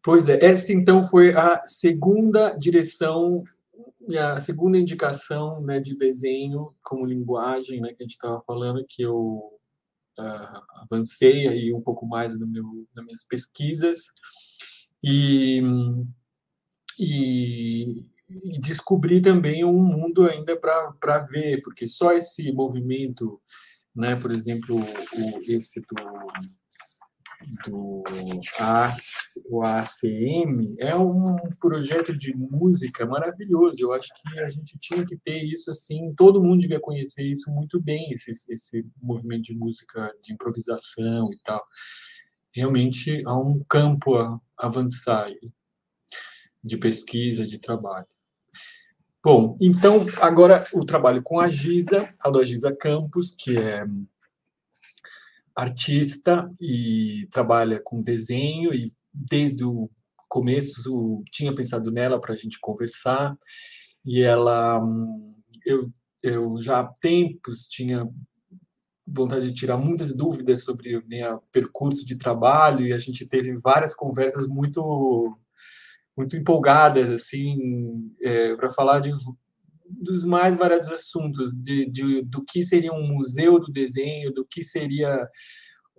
Pois é, essa então foi a segunda direção, a segunda indicação né, de desenho como linguagem, né, que a gente estava falando, que eu uh, avancei aí um pouco mais no meu, nas minhas pesquisas. E, e, e descobri também um mundo ainda para ver, porque só esse movimento, né, por exemplo, o, esse do do ACM é um projeto de música maravilhoso. Eu acho que a gente tinha que ter isso assim, todo mundo devia conhecer isso muito bem, esse, esse movimento de música de improvisação e tal. Realmente há um campo a avançar de pesquisa, de trabalho. Bom, então agora o trabalho com a Giza, a Giza Campos, que é artista e trabalha com desenho e desde o começo tinha pensado nela para a gente conversar. E ela eu eu já há tempos tinha vontade de tirar muitas dúvidas sobre o meu percurso de trabalho e a gente teve várias conversas muito muito empolgadas assim é, para falar de dos mais variados assuntos, de, de, do que seria um museu do desenho, do que seria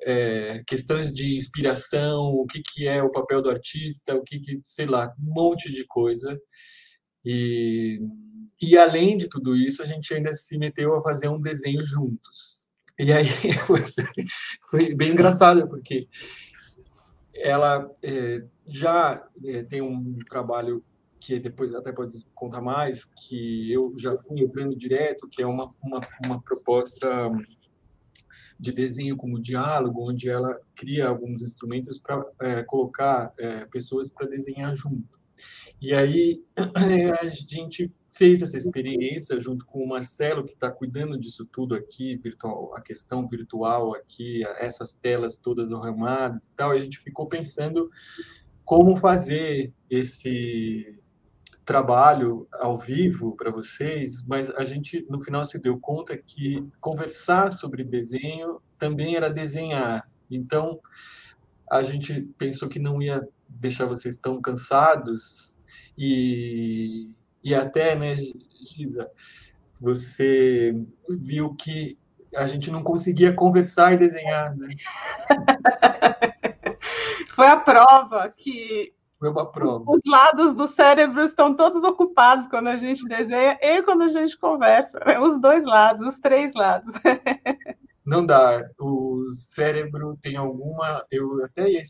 é, questões de inspiração, o que, que é o papel do artista, o que, que sei lá, um monte de coisa. E, e além de tudo isso, a gente ainda se meteu a fazer um desenho juntos. E aí foi bem engraçado, porque ela é, já é, tem um trabalho que depois até pode contar mais, que eu já fui entrando direto, que é uma, uma, uma proposta de desenho como diálogo, onde ela cria alguns instrumentos para é, colocar é, pessoas para desenhar junto. E aí a gente fez essa experiência junto com o Marcelo, que está cuidando disso tudo aqui, virtual, a questão virtual aqui, essas telas todas arrumadas e tal, e a gente ficou pensando como fazer esse trabalho ao vivo para vocês, mas a gente no final se deu conta que conversar sobre desenho também era desenhar. Então a gente pensou que não ia deixar vocês tão cansados e, e até, né, Giza, você viu que a gente não conseguia conversar e desenhar, né? Foi a prova que foi uma prova. Os lados do cérebro estão todos ocupados quando a gente desenha e quando a gente conversa. Né? Os dois lados, os três lados. Não dá. O cérebro tem alguma. Eu até ia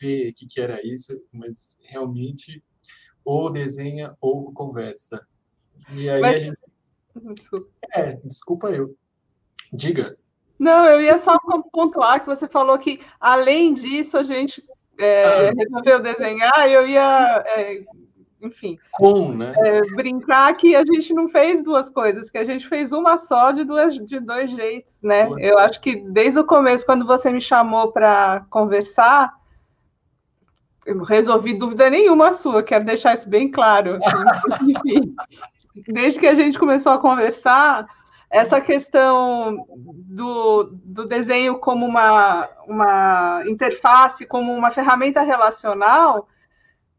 ver o que, que era isso, mas realmente ou desenha ou conversa. E aí mas... a gente. Desculpa. É, desculpa eu. Diga. Não, eu ia só pontuar que você falou que, além disso, a gente é, ah. resolveu desenhar, eu ia, é, enfim, Com, né? é, brincar que a gente não fez duas coisas, que a gente fez uma só de, duas, de dois jeitos, né? Eu acho que desde o começo, quando você me chamou para conversar, eu não resolvi dúvida nenhuma sua, quero deixar isso bem claro. enfim, desde que a gente começou a conversar, essa questão do, do desenho como uma, uma interface, como uma ferramenta relacional,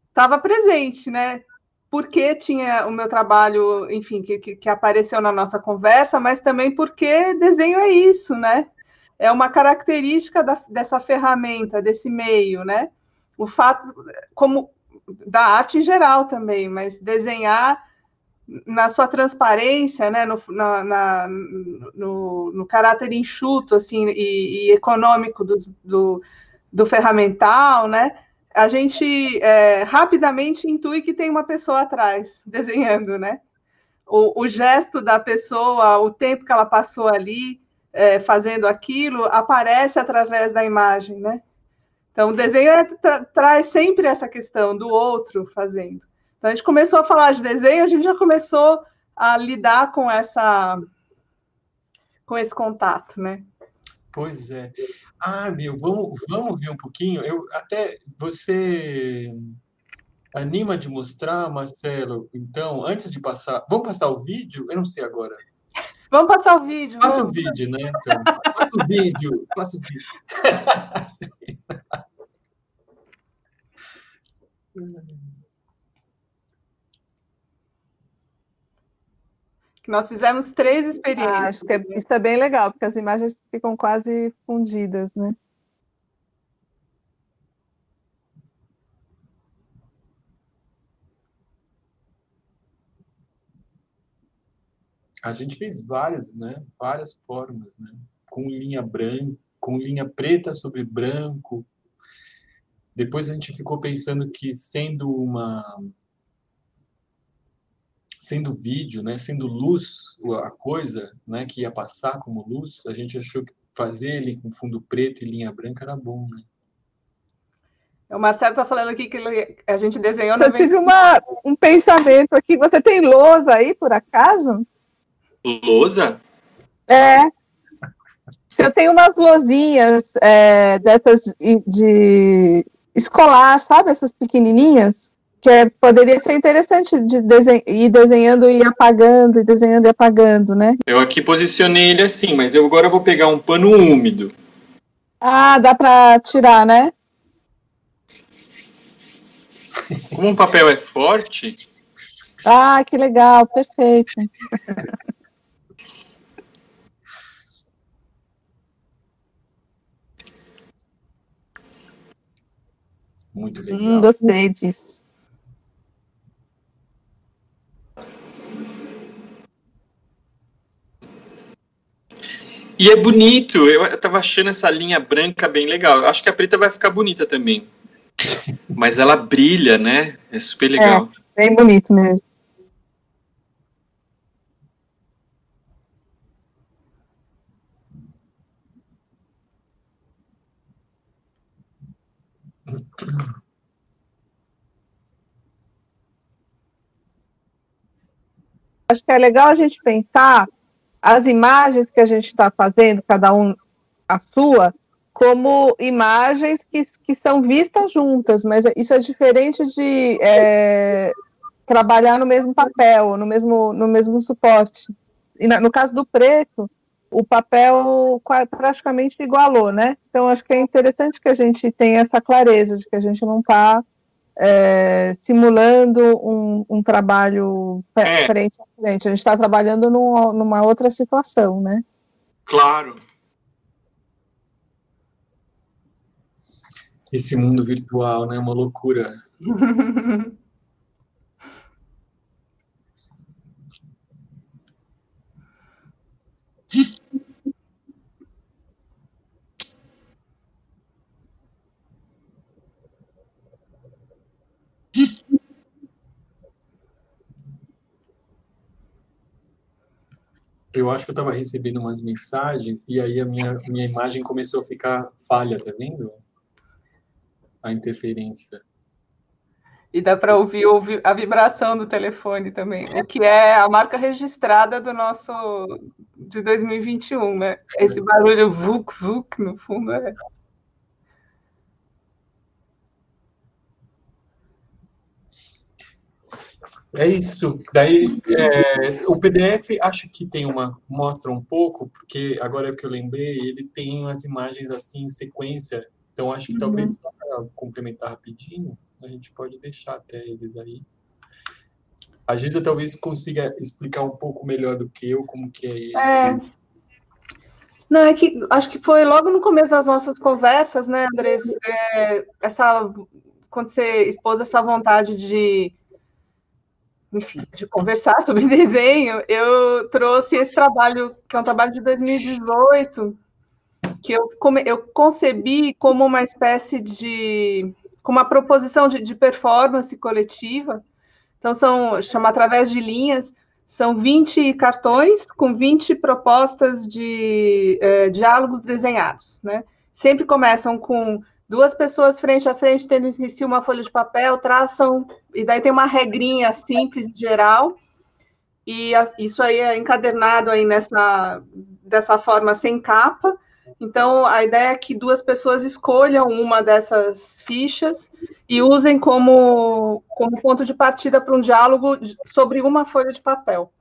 estava presente, né? Porque tinha o meu trabalho, enfim, que, que, que, apareceu na nossa conversa, mas também porque desenho é isso, né? É uma característica da, dessa ferramenta, desse meio, né? O fato, como da arte em geral também, mas desenhar na sua transparência, né, no, na, na, no, no, caráter enxuto assim, e, e econômico do, do, do, ferramental, né, a gente é, rapidamente intui que tem uma pessoa atrás desenhando, né? O, o, gesto da pessoa, o tempo que ela passou ali é, fazendo aquilo, aparece através da imagem, né? Então, o desenho é, tra traz sempre essa questão do outro fazendo. Então, a gente começou a falar de desenho, a gente já começou a lidar com essa com esse contato, né? Pois é. Ah, meu, vamos, vamos ver um pouquinho. Eu até você anima de mostrar, Marcelo. Então, antes de passar, vamos passar o vídeo? Eu não sei agora. Vamos passar o vídeo. Passa vamos. o vídeo, né? Então, passa o vídeo, passa o vídeo. nós fizemos três experiências. Ah, acho que é, isso é bem legal, porque as imagens ficam quase fundidas, né? A gente fez várias, né? Várias formas, né? Com linha branca, com linha preta sobre branco. Depois a gente ficou pensando que sendo uma sendo vídeo, né, sendo luz a coisa, né, que ia passar como luz, a gente achou que fazer ele com fundo preto e linha branca era bom, né? O Marcelo está falando aqui que a gente desenhou... Eu tive uma, um pensamento aqui. Você tem lousa aí, por acaso? Lousa? É. Eu tenho umas lousinhas é, dessas de escolar, sabe? Essas pequenininhas que é, poderia ser interessante de desen ir desenhando e apagando, e desenhando e apagando, né? Eu aqui posicionei ele assim, mas eu agora vou pegar um pano úmido. Ah, dá para tirar, né? Como o papel é forte. Ah, que legal, perfeito. Muito hum, legal. Hum, gostei disso. E é bonito, eu tava achando essa linha branca bem legal. Acho que a preta vai ficar bonita também. Mas ela brilha, né? É super legal. É, bem bonito mesmo. acho que é legal a gente pensar as imagens que a gente está fazendo, cada um a sua, como imagens que, que são vistas juntas, mas isso é diferente de é, trabalhar no mesmo papel, no mesmo, no mesmo suporte. E no caso do preto, o papel praticamente igualou, né? Então, acho que é interessante que a gente tenha essa clareza de que a gente não está é, simulando um, um trabalho é. frente a frente, a gente está trabalhando num, numa outra situação, né? Claro. Esse mundo virtual, né? Uma loucura. eu acho que eu estava recebendo umas mensagens e aí a minha, minha imagem começou a ficar falha, tá vendo? A interferência. E dá para ouvir, ouvir a vibração do telefone também, o que é a marca registrada do nosso de 2021, né? Esse barulho vuk vuk no fundo é É isso. Daí é, o PDF acho que tem uma mostra um pouco, porque agora é que eu lembrei, ele tem umas imagens assim em sequência. Então acho que uhum. talvez só para complementar rapidinho, a gente pode deixar até eles aí. A Giza talvez consiga explicar um pouco melhor do que eu como que é esse. É. Não, é que acho que foi logo no começo das nossas conversas, né, Andrés? É, essa, quando você expôs essa vontade de enfim, de conversar sobre desenho, eu trouxe esse trabalho, que é um trabalho de 2018, que eu, eu concebi como uma espécie de. como uma proposição de, de performance coletiva. Então, são, chama através de linhas, são 20 cartões com 20 propostas de eh, diálogos desenhados, né? Sempre começam com duas pessoas frente a frente, tendo em si uma folha de papel, traçam, e daí tem uma regrinha simples, geral, e isso aí é encadernado aí nessa, dessa forma sem capa, então, a ideia é que duas pessoas escolham uma dessas fichas e usem como, como ponto de partida para um diálogo sobre uma folha de papel.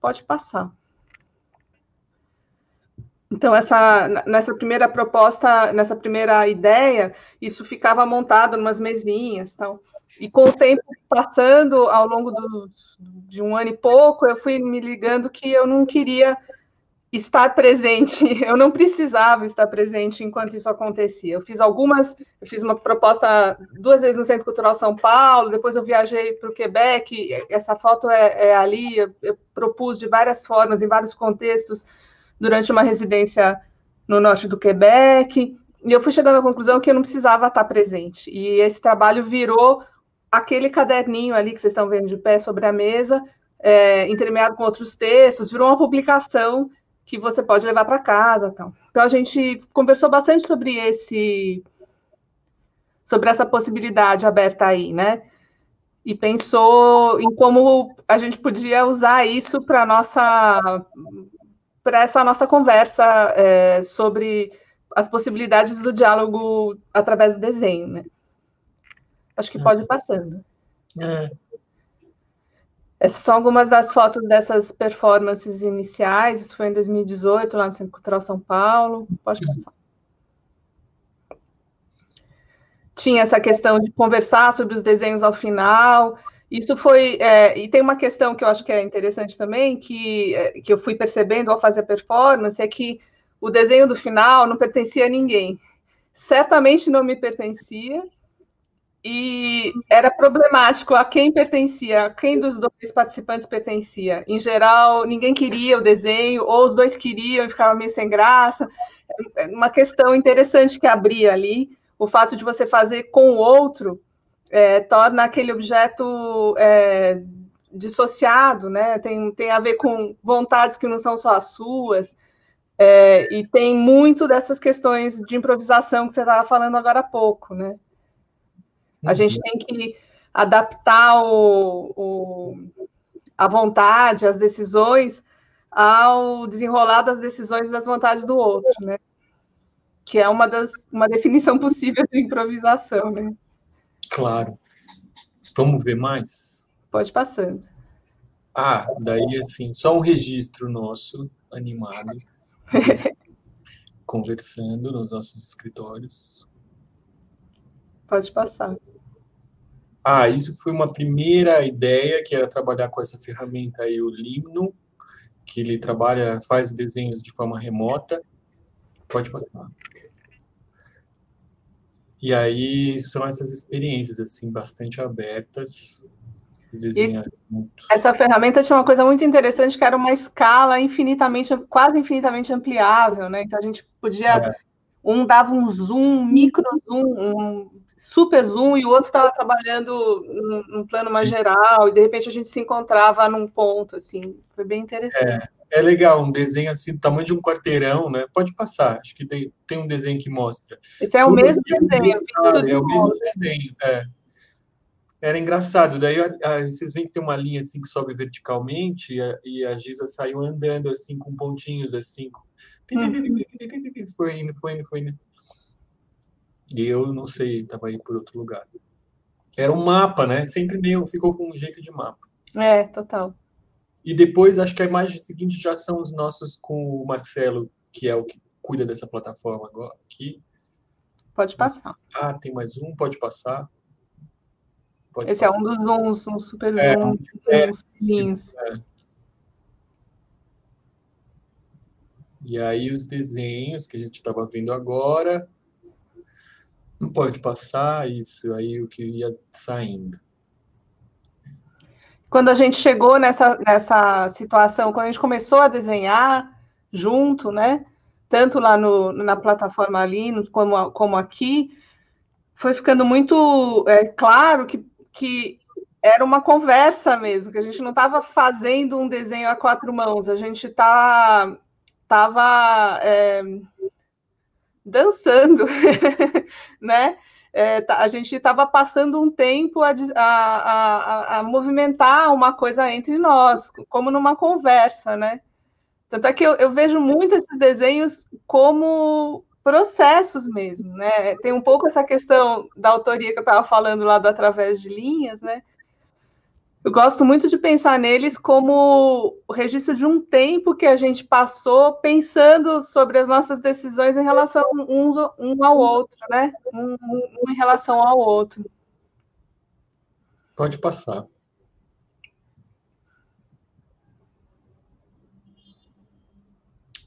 Pode passar. Então, essa, nessa primeira proposta, nessa primeira ideia, isso ficava montado em umas mesinhas. Tal. E com o tempo passando, ao longo do, de um ano e pouco, eu fui me ligando que eu não queria estar presente, eu não precisava estar presente enquanto isso acontecia. Eu fiz algumas, eu fiz uma proposta duas vezes no Centro Cultural São Paulo, depois eu viajei para o Quebec, essa foto é, é ali, eu, eu propus de várias formas, em vários contextos, durante uma residência no norte do Quebec, e eu fui chegando à conclusão que eu não precisava estar presente. E esse trabalho virou aquele caderninho ali que vocês estão vendo de pé sobre a mesa, é, intermeado com outros textos, virou uma publicação que você pode levar para casa. Então. então a gente conversou bastante sobre esse sobre essa possibilidade aberta aí, né? E pensou em como a gente podia usar isso para nossa para essa nossa conversa é, sobre as possibilidades do diálogo através do desenho, né? Acho que pode ir passando. É. Essas são algumas das fotos dessas performances iniciais. Isso foi em 2018, lá no Centro Cultural São Paulo. Pode passar. Tinha essa questão de conversar sobre os desenhos ao final. Isso foi. É, e tem uma questão que eu acho que é interessante também, que, é, que eu fui percebendo ao fazer a performance, é que o desenho do final não pertencia a ninguém. Certamente não me pertencia, e era problemático a quem pertencia, a quem dos dois participantes pertencia. Em geral, ninguém queria o desenho, ou os dois queriam e ficava meio sem graça. É uma questão interessante que abria ali, o fato de você fazer com o outro é, torna aquele objeto é, dissociado, né? Tem, tem a ver com vontades que não são só as suas, é, e tem muito dessas questões de improvisação que você estava falando agora há pouco, né? A gente uhum. tem que adaptar o, o, a vontade, as decisões, ao desenrolar das decisões e das vontades do outro, né? Que é uma das uma definição possível de improvisação, né? Claro. Vamos ver mais? Pode passando. Ah, daí assim, só um registro nosso, animado, conversando nos nossos escritórios. Pode passar. Ah, isso foi uma primeira ideia, que era trabalhar com essa ferramenta aí, o Limno, que ele trabalha, faz desenhos de forma remota. Pode passar. E aí são essas experiências, assim, bastante abertas. Isso, essa ferramenta tinha uma coisa muito interessante, que era uma escala infinitamente, quase infinitamente ampliável, né? Então a gente podia... É. Um dava um zoom, um micro zoom, um super zoom, e o outro estava trabalhando num, num, plano mais geral, e de repente a gente se encontrava num ponto, assim. Foi bem interessante. É é legal, um desenho assim, do tamanho de um quarteirão, né? Pode passar, acho que tem, tem um desenho que mostra. Esse é o mesmo desenho. É, é o mesmo desenho, é. Era engraçado, daí a, a, vocês veem que tem uma linha assim que sobe verticalmente e a, e a Giza saiu andando assim com pontinhos assim. Uhum. Foi indo, foi indo, foi indo. E eu não sei, estava indo por outro lugar. Era um mapa, né? Sempre meio, ficou com um jeito de mapa. É, total. E depois, acho que a imagem seguinte já são os nossos com o Marcelo, que é o que cuida dessa plataforma agora aqui. Pode passar. Ah, tem mais um, pode passar. Pode Esse passar. é um dos zooms, um super é, zoom, é, uns é. E aí os desenhos que a gente estava vendo agora. Não pode passar isso aí o que ia saindo quando a gente chegou nessa, nessa situação, quando a gente começou a desenhar junto, né? Tanto lá no, na plataforma ali como, como aqui, foi ficando muito é, claro que, que era uma conversa mesmo, que a gente não estava fazendo um desenho a quatro mãos, a gente tá, tava é, dançando, né? É, tá, a gente estava passando um tempo a, a, a, a, movimentar uma coisa entre nós, como numa conversa, né? Tanto é que eu, eu vejo muito esses desenhos como processos mesmo, né? Tem um pouco essa questão da autoria que eu estava falando lá do Através de Linhas, né? Eu gosto muito de pensar neles como o registro de um tempo que a gente passou pensando sobre as nossas decisões em relação uns, um ao outro, né? Um, um em relação ao outro. Pode passar.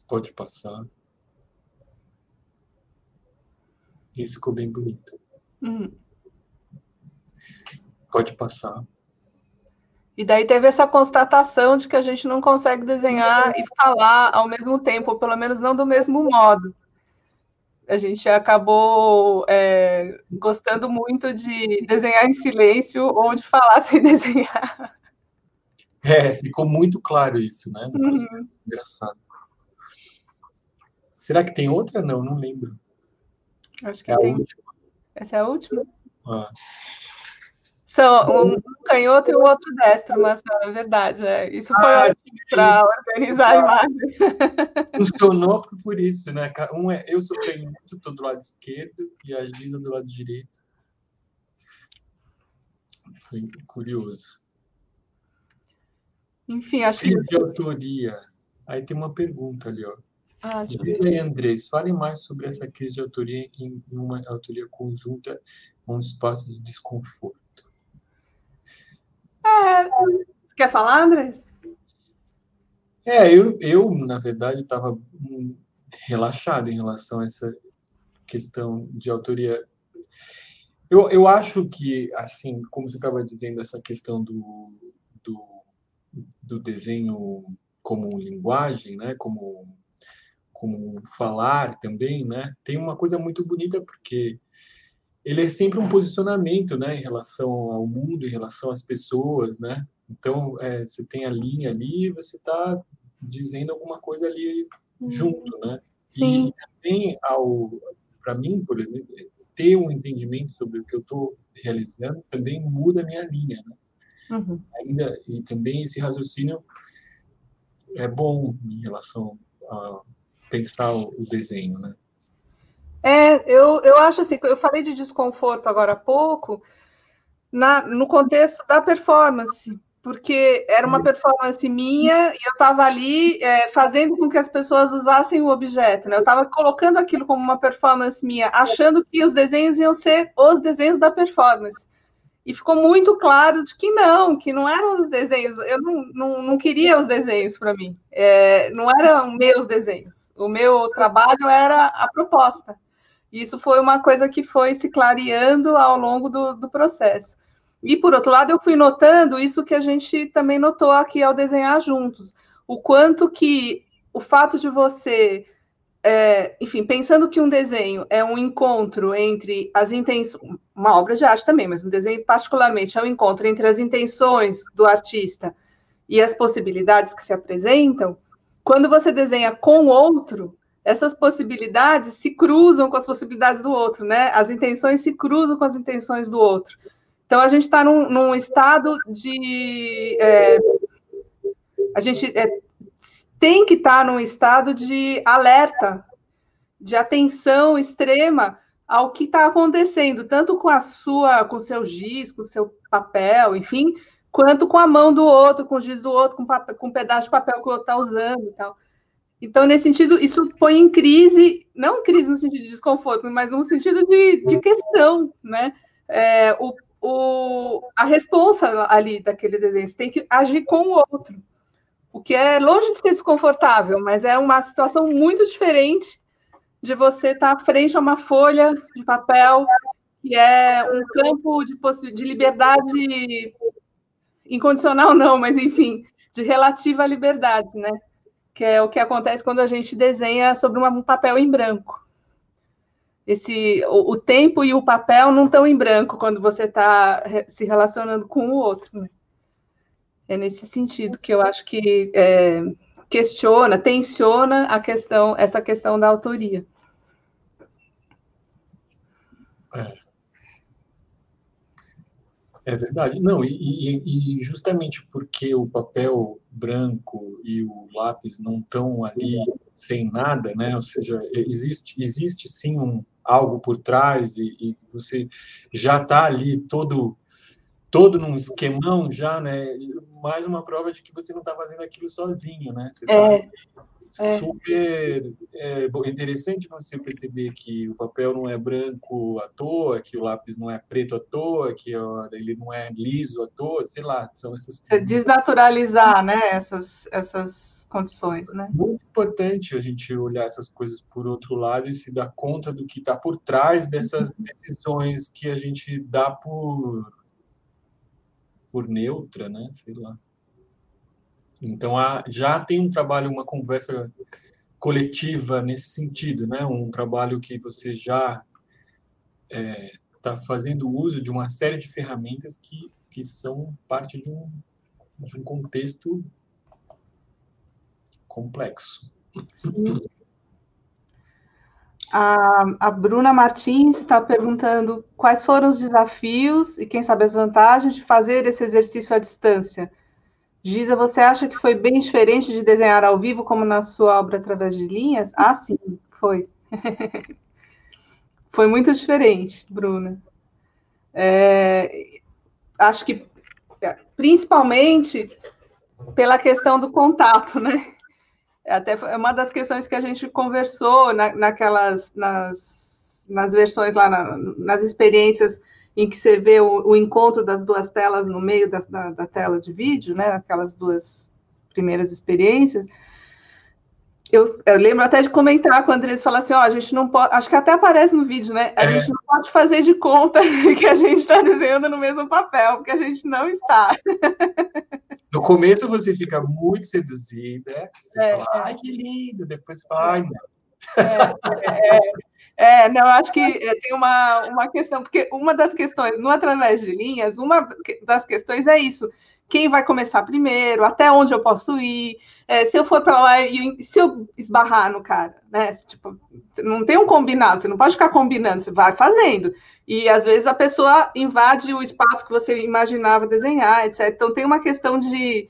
Pode passar. Isso ficou bem bonito. Hum. Pode passar. E daí teve essa constatação de que a gente não consegue desenhar e falar ao mesmo tempo, ou pelo menos não do mesmo modo. A gente acabou é, gostando muito de desenhar em silêncio ou de falar sem desenhar. É, ficou muito claro isso, né? Uhum. Engraçado. Será que tem outra? Não, não lembro. Acho que é tem. A última. Essa é a última? Ah. São um, canhoto e o outro destro, mas é verdade. É. Isso foi ah, para organizar a imagem. Funcionou por isso, né? Um é, eu sou canhoto, estou do lado esquerdo, e a Giza do lado direito. Foi curioso. Enfim, acho que. de autoria. Aí tem uma pergunta ali, ó. Ah, e Andrés, falem mais sobre essa crise de autoria em uma autoria conjunta com um espaço de desconforto. É, quer falar, André? É, eu, eu na verdade, estava relaxado em relação a essa questão de autoria. Eu, eu acho que, assim, como você estava dizendo, essa questão do, do, do desenho como linguagem, né, como, como falar também, né, tem uma coisa muito bonita, porque ele é sempre um posicionamento, né, em relação ao mundo, em relação às pessoas, né? Então, é, você tem a linha ali, você está dizendo alguma coisa ali uhum. junto, né? Sim. E também, ao, para mim, por exemplo, ter um entendimento sobre o que eu estou realizando também muda a minha linha, né? Uhum. Ainda, e também esse raciocínio é bom em relação a pensar o, o desenho, né? É, eu, eu acho assim, eu falei de desconforto agora há pouco, na, no contexto da performance, porque era uma performance minha e eu estava ali é, fazendo com que as pessoas usassem o objeto, né? Eu estava colocando aquilo como uma performance minha, achando que os desenhos iam ser os desenhos da performance. E ficou muito claro de que não, que não eram os desenhos. Eu não, não, não queria os desenhos para mim. É, não eram meus desenhos. O meu trabalho era a proposta. E isso foi uma coisa que foi se clareando ao longo do, do processo. E, por outro lado, eu fui notando isso que a gente também notou aqui ao desenhar juntos, o quanto que o fato de você, é, enfim, pensando que um desenho é um encontro entre as intenções, uma obra de arte também, mas um desenho particularmente é um encontro entre as intenções do artista e as possibilidades que se apresentam, quando você desenha com outro, essas possibilidades se cruzam com as possibilidades do outro, né? As intenções se cruzam com as intenções do outro. Então, a gente está num, num, estado de. É, a gente é, tem que estar tá num estado de alerta, de atenção extrema ao que está acontecendo, tanto com a sua, com o seu giz, com o seu papel, enfim, quanto com a mão do outro, com o giz do outro, com, papel, com um pedaço de papel que o outro está usando e tal. Então, nesse sentido, isso põe em crise, não crise no sentido de desconforto, mas no sentido de, de questão, né? É, o o, a responsa ali daquele desenho. Você tem que agir com o outro. O que é longe de ser desconfortável, mas é uma situação muito diferente de você estar à frente a uma folha de papel, que é um campo de, de liberdade incondicional, não, mas enfim, de relativa liberdade, né? Que é o que acontece quando a gente desenha sobre um papel em branco esse o, o, tempo e o papel não estão em branco quando você está se relacionando com o outro. Né? É nesse sentido que eu acho que é, questiona, tensiona a questão, essa questão da autoria. É, é verdade. Não, e, e, e, justamente porque o papel branco e o lápis não estão ali sem nada, né? Ou seja, existe, existe sim um, algo por trás e, e você já está ali todo todo num esquemão já, né? Mais uma prova de que você não está fazendo aquilo sozinho, né? Você é. É. super é, interessante você perceber que o papel não é branco à toa, que o lápis não é preto à toa, que ele não é liso à toa, sei lá, são essas desnaturalizar, né? Essas essas condições, né? Muito importante a gente olhar essas coisas por outro lado e se dar conta do que está por trás dessas uhum. decisões que a gente dá por por neutra, né? Sei lá. Então já tem um trabalho, uma conversa coletiva nesse sentido, né? Um trabalho que você já está é, tá fazendo uso de uma série de ferramentas que, que são parte de um, de um contexto complexo. Sim. A, a Bruna Martins está perguntando quais foram os desafios e, quem sabe, as vantagens de fazer esse exercício à distância. Giza, você acha que foi bem diferente de desenhar ao vivo, como na sua obra através de linhas? Ah, sim, foi. foi muito diferente, Bruna. É, acho que, principalmente, pela questão do contato, né? Até é uma das questões que a gente conversou na, naquelas nas, nas versões lá, na, nas experiências em que você vê o, o, encontro das duas telas no meio da, da, da, tela de vídeo, né? Aquelas duas primeiras experiências. Eu, eu, lembro até de comentar com o Andrés falar assim, ó, a gente não pode, acho que até aparece no vídeo, né? A é. gente não pode fazer de conta que a gente está desenhando no mesmo papel, porque a gente não está. No começo você fica muito seduzida, você é, fala, ai, que lindo, depois você fala, ai, não. É, é, não, acho que é, tem uma, uma questão, porque uma das questões, no Através de Linhas, uma das questões é isso. Quem vai começar primeiro, até onde eu posso ir, é, se eu for para lá e se eu esbarrar no cara, né? Tipo, não tem um combinado, você não pode ficar combinando, você vai fazendo. E às vezes a pessoa invade o espaço que você imaginava desenhar, etc. Então tem uma questão de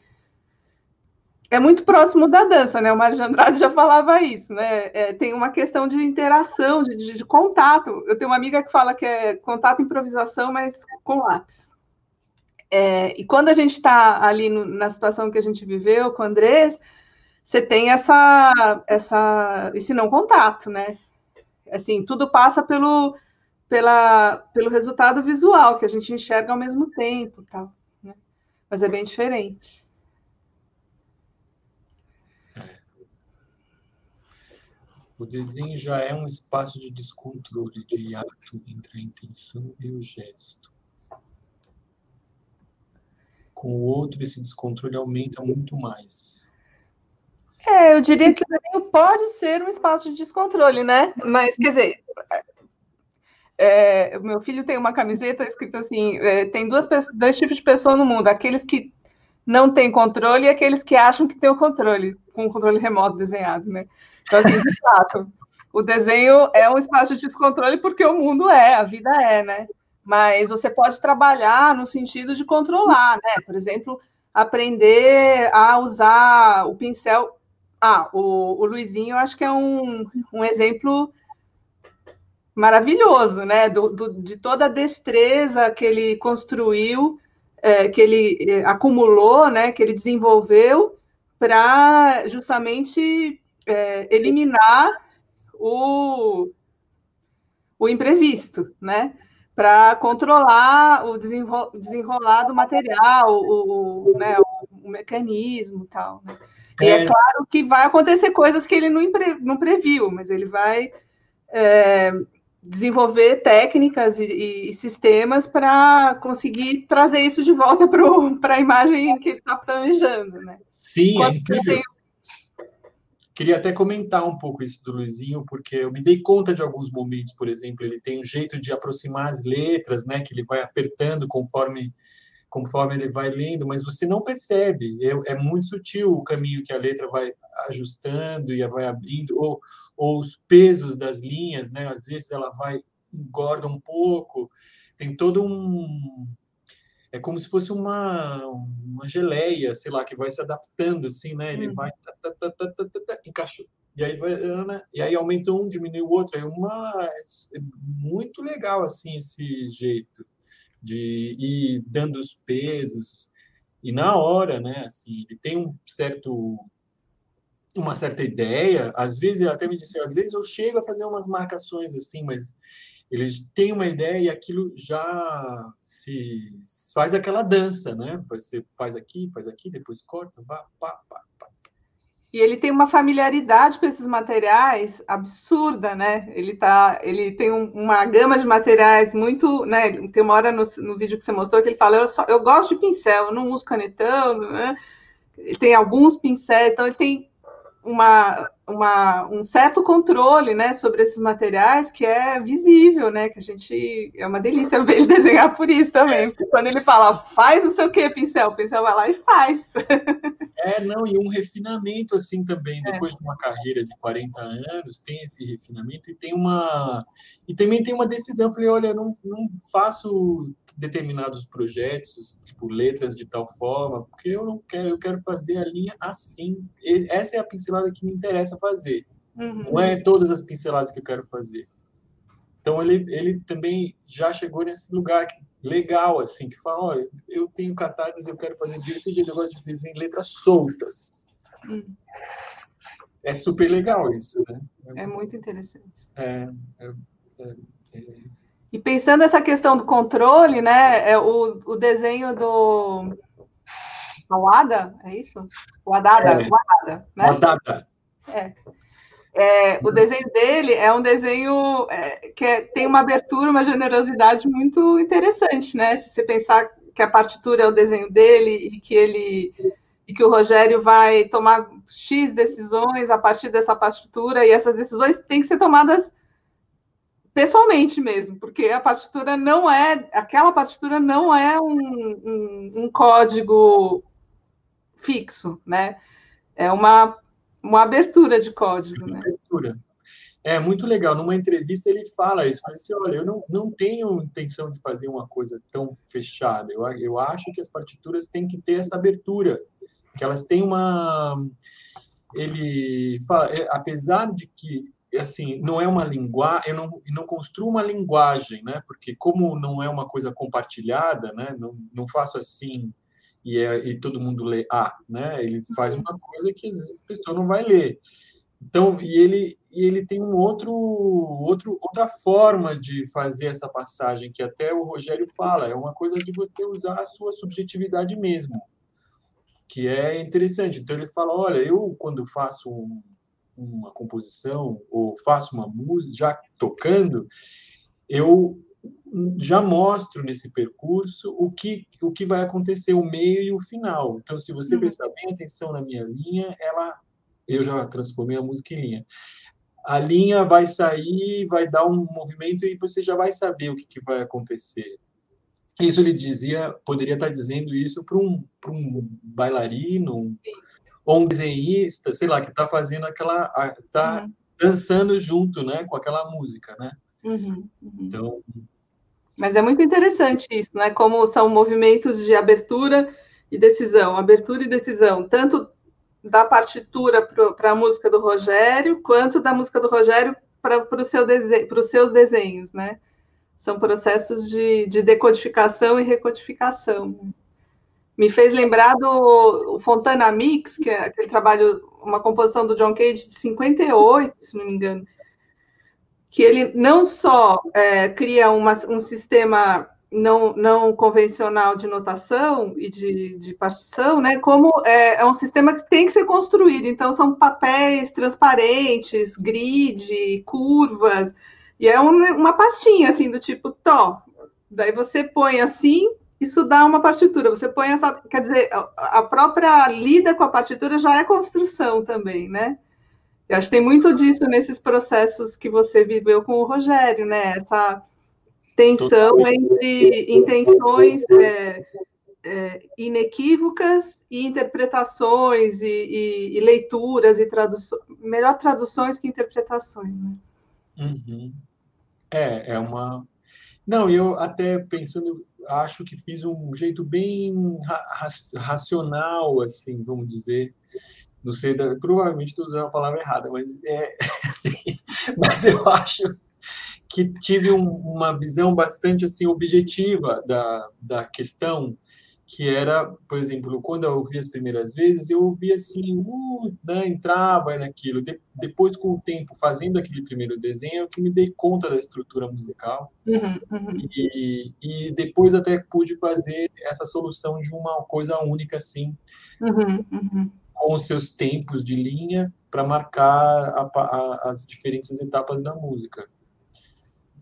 é muito próximo da dança, né? O Mário de Andrade já falava isso, né? É, tem uma questão de interação, de, de, de, contato. Eu tenho uma amiga que fala que é contato improvisação, mas com lápis. É, e quando a gente está ali no, na situação que a gente viveu com o Andrés, você tem essa, essa, esse não contato, né? Assim, tudo passa pelo, pela, pelo resultado visual, que a gente enxerga ao mesmo tempo, tal, né? Mas é bem diferente. O desenho já é um espaço de descontrole, de ato entre a intenção e o gesto. Com o outro, esse descontrole aumenta muito mais. É, eu diria que o desenho pode ser um espaço de descontrole, né? Mas, quer dizer, é, meu filho tem uma camiseta escrita assim: é, tem duas, dois tipos de pessoa no mundo, aqueles que não têm controle e aqueles que acham que têm o controle, com o controle remoto desenhado, né? Então, assim, de fato, o desenho é um espaço de descontrole porque o mundo é, a vida é, né? Mas você pode trabalhar no sentido de controlar, né? Por exemplo, aprender a usar o pincel. Ah, o, o Luizinho, acho que é um, um exemplo maravilhoso, né? Do, do, de toda a destreza que ele construiu, é, que ele é, acumulou, né? Que ele desenvolveu para justamente é, eliminar o, o imprevisto, né? Para controlar o desenrolar do material, o, o, né, o, o mecanismo e tal. Né? E é. é claro que vai acontecer coisas que ele não, impre, não previu, mas ele vai é, desenvolver técnicas e, e sistemas para conseguir trazer isso de volta para a imagem que ele está planejando. Né? Sim, é Quando é incrível. Queria até comentar um pouco isso do Luizinho, porque eu me dei conta de alguns momentos, por exemplo, ele tem um jeito de aproximar as letras, né, que ele vai apertando conforme conforme ele vai lendo, mas você não percebe, é, é muito sutil o caminho que a letra vai ajustando e vai abrindo, ou, ou os pesos das linhas, né, às vezes ela vai engorda um pouco, tem todo um, é como se fosse uma, uma geleia, sei lá, que vai se adaptando assim, né? Ele hum. vai tá, tá, tá, encaixou. E aí, né? e aí aumenta um, diminui o outro. É uma é muito legal assim esse jeito de ir dando os pesos e na hora, né? Assim, ele tem um certo uma certa ideia. Às vezes, até me disse, às vezes eu chego a fazer umas marcações assim, mas eles têm uma ideia e aquilo já se faz aquela dança, né? Você faz aqui, faz aqui, depois corta, pá, pá, pá, pá. E ele tem uma familiaridade com esses materiais absurda, né? Ele tá, ele tem um, uma gama de materiais muito, né? Tem uma hora no, no vídeo que você mostrou que ele fala: eu, só, eu gosto de pincel, eu não uso canetão, né? Ele tem alguns pincéis, então ele tem uma, uma, um certo controle né, sobre esses materiais que é visível, né? Que a gente é uma delícia ver ele desenhar por isso também. Porque quando ele fala, faz não sei o que, pincel, o pincel vai lá e faz. É, não, e um refinamento assim também, é. depois é. de uma carreira de 40 anos, tem esse refinamento e tem uma. E também tem uma decisão. Eu falei, olha, não, não faço determinados projetos, tipo letras de tal forma, porque eu não quero, eu quero fazer a linha assim. Essa é a pincelada que me interessa fazer. Uhum. Não é todas as pinceladas que eu quero fazer. Então ele, ele também já chegou nesse lugar legal, assim, que fala, olha, eu tenho cartazes, eu quero fazer desse jeito, eu gosto de desenhar letras soltas. Uhum. É super legal isso, né? É muito interessante. É, é, é, é e pensando essa questão do controle, né? É o, o desenho do Awada, é isso? O Adada, é. o Adada, né? Adada. É. É, o desenho dele é um desenho é, que é, tem uma abertura, uma generosidade muito interessante, né? Se você pensar que a partitura é o desenho dele e que ele e que o Rogério vai tomar X decisões a partir dessa partitura, e essas decisões têm que ser tomadas pessoalmente mesmo, porque a partitura não é, aquela partitura não é um, um, um código fixo, né? É uma, uma abertura de código, né? Abertura. É muito legal. Numa entrevista ele fala isso. Fala assim, olha, eu não, não tenho intenção de fazer uma coisa tão fechada. Eu, eu acho que as partituras têm que ter essa abertura, que elas têm uma ele fala, é, apesar de que assim não é uma linguagem, eu não, não construo uma linguagem, né? Porque como não é uma coisa compartilhada, né? Não, não faço assim e, é, e todo mundo lê ah, né? Ele faz uma coisa que às vezes a pessoa não vai ler. Então, e ele, e ele tem um outro, outro, outra forma de fazer essa passagem, que até o Rogério fala, é uma coisa de você usar a sua subjetividade mesmo que é interessante. Então ele fala, olha, eu quando faço um, uma composição ou faço uma música, já tocando, eu já mostro nesse percurso o que o que vai acontecer, o meio e o final. Então, se você uhum. prestar bem atenção na minha linha, ela eu já transformei a música em linha. A linha vai sair, vai dar um movimento e você já vai saber o que, que vai acontecer. Isso ele dizia, poderia estar dizendo isso para um, um bailarino um, ou um desenhista, sei lá, que está fazendo aquela, está uhum. dançando junto, né, com aquela música, né? Uhum, uhum. Então, mas é muito interessante isso, né? Como são movimentos de abertura e decisão, abertura e decisão, tanto da partitura para a música do Rogério, quanto da música do Rogério para seu os seus desenhos, né? São processos de, de decodificação e recodificação. Me fez lembrar do Fontana Mix, que é aquele trabalho, uma composição do John Cage de 58, se não me engano, que ele não só é, cria uma, um sistema não, não convencional de notação e de, de partição, né, como é, é, um sistema que tem que ser construído. Então, são papéis transparentes, grid, curvas, e é um, uma pastinha, assim, do tipo, tó. Daí você põe assim, isso dá uma partitura. Você põe essa. Quer dizer, a própria lida com a partitura já é construção também, né? Eu acho que tem muito disso nesses processos que você viveu com o Rogério, né? Essa tensão entre intenções é, é, inequívocas e interpretações e, e, e leituras e traduções. Melhor traduções que interpretações, né? Uhum. É, é uma. Não, eu até pensando, acho que fiz um jeito bem ra racional, assim, vamos dizer. Não sei, provavelmente estou usando a palavra errada, mas é assim, mas eu acho que tive um, uma visão bastante assim objetiva da, da questão que era, por exemplo, quando eu ouvi as primeiras vezes, eu ouvia assim, uh, né, entrava naquilo. De, depois, com o tempo, fazendo aquele primeiro desenho, eu que me dei conta da estrutura musical. Uhum, uhum. E, e depois até pude fazer essa solução de uma coisa única, assim, uhum, uhum. Com os seus tempos de linha, para marcar a, a, as diferentes etapas da música.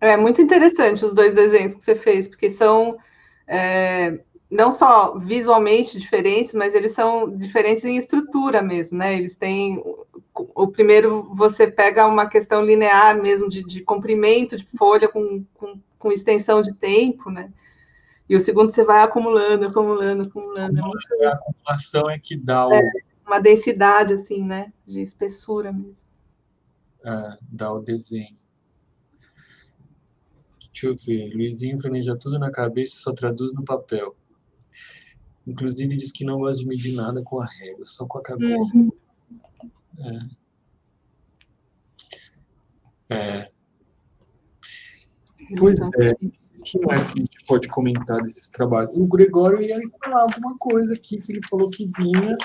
É muito interessante os dois desenhos que você fez, porque são... É não só visualmente diferentes, mas eles são diferentes em estrutura mesmo, né? Eles têm o primeiro você pega uma questão linear mesmo de, de comprimento de folha com, com, com, extensão de tempo, né? E o segundo você vai acumulando, acumulando, acumulando. É a acumulação é que dá o... é, uma densidade assim, né? De espessura mesmo. É, dá o desenho. Deixa eu ver. Luizinho planeja tudo na cabeça e só traduz no papel. Inclusive diz que não gosta de medir nada com a régua, só com a cabeça. Uhum. É. é. Pois é. O que mais que a gente pode comentar desses trabalhos? O Gregório ia falar alguma coisa aqui, que ele falou que vinha.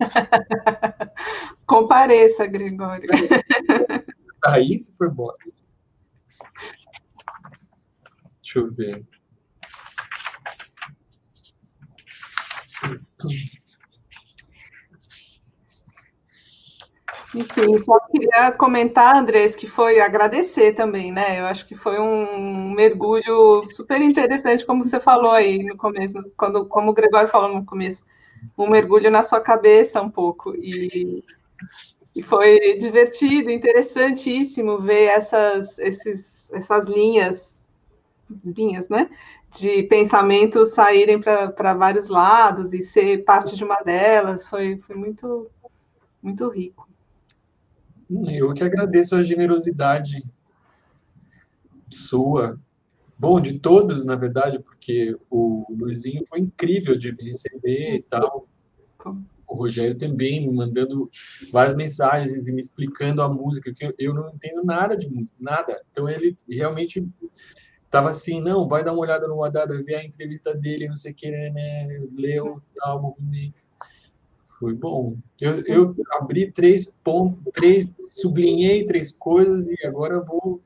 Compareça, Gregório. Aí, se for bom. Deixa eu ver. Enfim, só queria comentar, Andrés, que foi agradecer também, né? Eu acho que foi um mergulho super interessante, como você falou aí no começo, quando, como o Gregório falou no começo, um mergulho na sua cabeça um pouco. E, e foi divertido, interessantíssimo ver essas, esses essas, linhas, linhas, né? De pensamento saírem para vários lados e ser parte de uma delas. Foi, foi muito, muito rico. Eu que agradeço a generosidade sua, bom, de todos, na verdade, porque o Luizinho foi incrível de me receber e tal. O Rogério também me mandando várias mensagens e me explicando a música, que eu não entendo nada de música, nada. Então ele realmente estava assim, não, vai dar uma olhada no Wadada, ver a entrevista dele, não sei o que, né, né leu tal, movimento. Foi bom. Eu, eu abri três pontos, três, sublinhei três coisas e agora vou.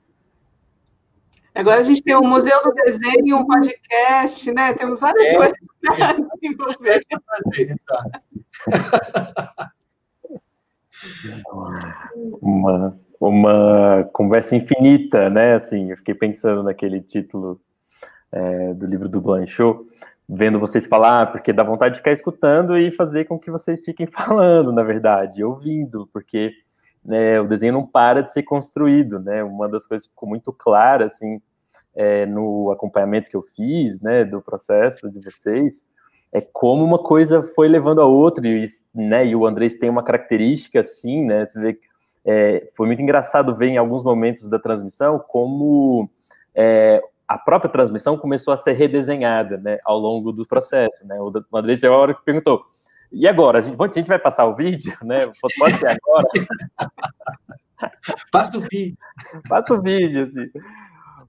Agora a gente tem o Museu do Desenho, um podcast, né? Temos várias é, coisas para desenvolver. Fazer, uma, uma conversa infinita, né? Assim, eu fiquei pensando naquele título é, do livro do Blanchot vendo vocês falar, porque dá vontade de ficar escutando e fazer com que vocês fiquem falando, na verdade, ouvindo, porque né, o desenho não para de ser construído, né? Uma das coisas que ficou muito clara, assim, é, no acompanhamento que eu fiz, né, do processo de vocês, é como uma coisa foi levando a outra, e, né, e o Andrés tem uma característica, assim, né, você vê, é, foi muito engraçado ver em alguns momentos da transmissão como é, a própria transmissão começou a ser redesenhada, né, ao longo do processo, né, o André é a hora que perguntou, e agora, a gente, a gente vai passar o vídeo, né, pode ser agora? Passa o vídeo. Passa o vídeo, assim.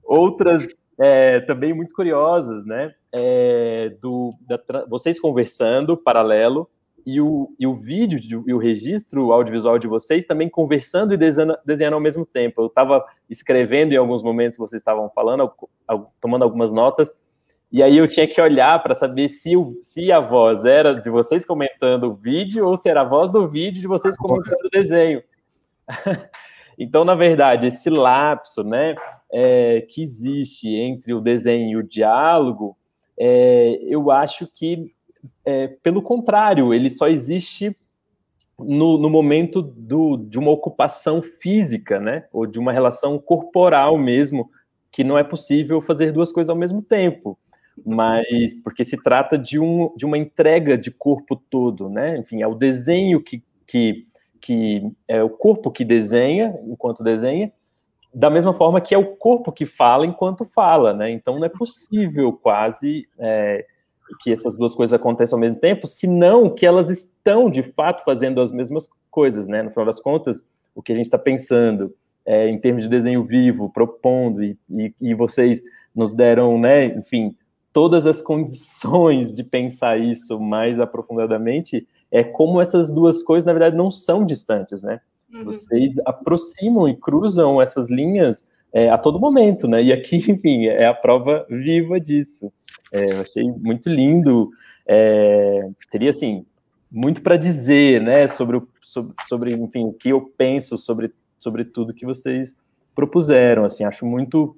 Outras é, também muito curiosas, né, é, do, da, vocês conversando, paralelo, e o, e o vídeo e o registro audiovisual de vocês também conversando e desenhando, desenhando ao mesmo tempo. Eu estava escrevendo em alguns momentos vocês estavam falando, tomando algumas notas, e aí eu tinha que olhar para saber se, o, se a voz era de vocês comentando o vídeo ou se era a voz do vídeo de vocês comentando o desenho. então, na verdade, esse lapso né, é, que existe entre o desenho e o diálogo, é, eu acho que é, pelo contrário, ele só existe no, no momento do, de uma ocupação física, né? Ou de uma relação corporal mesmo, que não é possível fazer duas coisas ao mesmo tempo. Mas porque se trata de, um, de uma entrega de corpo todo, né? Enfim, é o desenho que, que, que é o corpo que desenha enquanto desenha, da mesma forma que é o corpo que fala enquanto fala, né? Então não é possível quase é, que essas duas coisas aconteçam ao mesmo tempo, senão que elas estão de fato fazendo as mesmas coisas, né? No final das contas, o que a gente está pensando é, em termos de desenho vivo, propondo, e, e, e, vocês nos deram, né, enfim, todas as condições de pensar isso mais aprofundadamente, é como essas duas coisas, na verdade, não são distantes, né? Uhum. Vocês aproximam e cruzam essas linhas é, a todo momento, né? E aqui, enfim, é a prova viva disso. É, eu achei muito lindo. É, teria, assim, muito para dizer, né, sobre, o, sobre, sobre, enfim, o que eu penso sobre, sobre tudo que vocês propuseram, assim, acho muito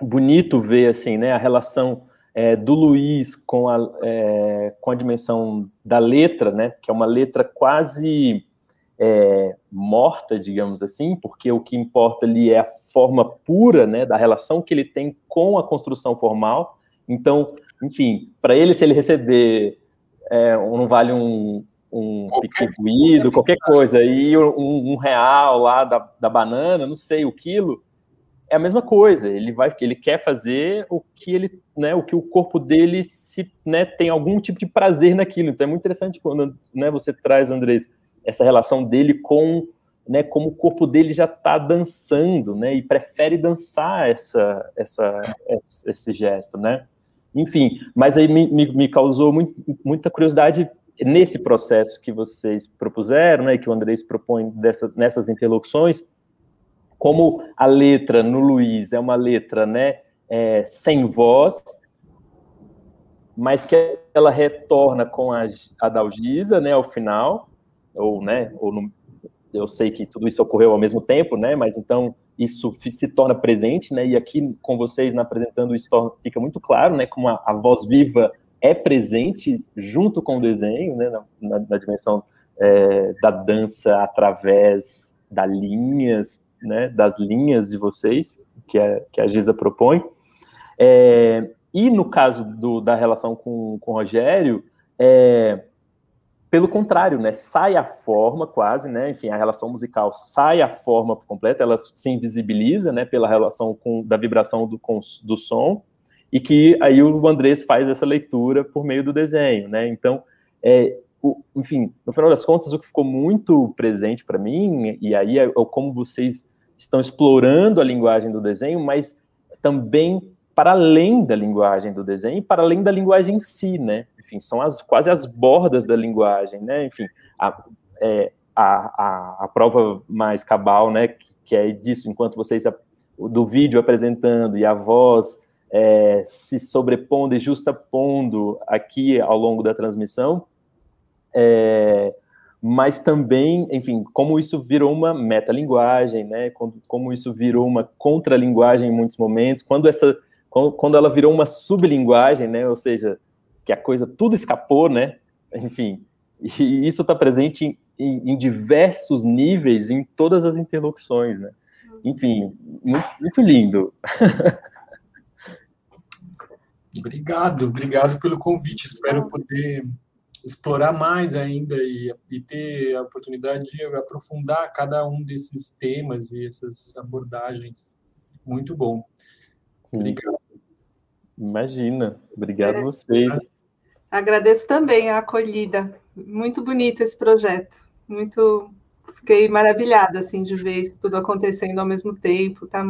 bonito ver, assim, né, a relação é, do Luiz com a, é, com a dimensão da letra, né, que é uma letra quase é, morta, digamos assim, porque o que importa ali é a forma pura né, da relação que ele tem com a construção formal. Então, enfim, para ele, se ele receber é, não vale um, um pique qualquer coisa, e um, um, real lá da, da banana, não sei, o quilo, é a mesma coisa. Ele vai, ele quer fazer o que ele, né, o que o corpo dele se, né, tem algum tipo de prazer naquilo. Então é muito interessante quando, né, você traz, Andrés, essa relação dele com, né, como o corpo dele já está dançando, né, e prefere dançar essa, essa, esse gesto, né. Enfim, mas aí me, me, causou muito, muita curiosidade nesse processo que vocês propuseram, né, que o Andrés propõe dessa, nessas interlocuções, como a letra no Luiz é uma letra, né, é, sem voz, mas que ela retorna com a, a Dalgisa, né, ao final, ou, né, ou no, eu sei que tudo isso ocorreu ao mesmo tempo, né, mas então isso se torna presente, né, e aqui com vocês na apresentando isso fica muito claro, né, como a, a voz viva é presente junto com o desenho, né, na, na, na dimensão é, da dança através das linhas, né, das linhas de vocês, que a, que a Giza propõe. É, e no caso do, da relação com, com o Rogério, é, pelo contrário, né, sai a forma quase, né, enfim, a relação musical sai a forma completa, ela se invisibiliza, né, pela relação com, da vibração do, com, do som, e que aí o Andrés faz essa leitura por meio do desenho, né, então, é, o, enfim, no final das contas, o que ficou muito presente para mim, e aí é, é como vocês estão explorando a linguagem do desenho, mas também para além da linguagem do desenho, para além da linguagem em si, né? Enfim, são as, quase as bordas da linguagem, né? Enfim, a, é, a, a, a, prova mais cabal, né? Que, que é disso, enquanto vocês do vídeo apresentando e a voz é, se sobrepondo e justapondo aqui ao longo da transmissão, é, mas também, enfim, como isso virou uma metalinguagem, né? Como, como isso virou uma contralinguagem em muitos momentos, quando essa quando ela virou uma sublinguagem, né? Ou seja, que a coisa tudo escapou, né? Enfim, e isso está presente em, em, em, diversos níveis, em todas as interlocuções, né? Enfim, muito, muito lindo. Obrigado, obrigado pelo convite. Espero poder explorar mais ainda e, e, ter a oportunidade de aprofundar cada um desses temas e essas abordagens. Muito bom. Sim. Obrigado. Imagina. Obrigado é. a vocês. Agradeço também a acolhida. Muito bonito esse projeto. Muito fiquei maravilhada assim de ver isso tudo acontecendo ao mesmo tempo. Tá?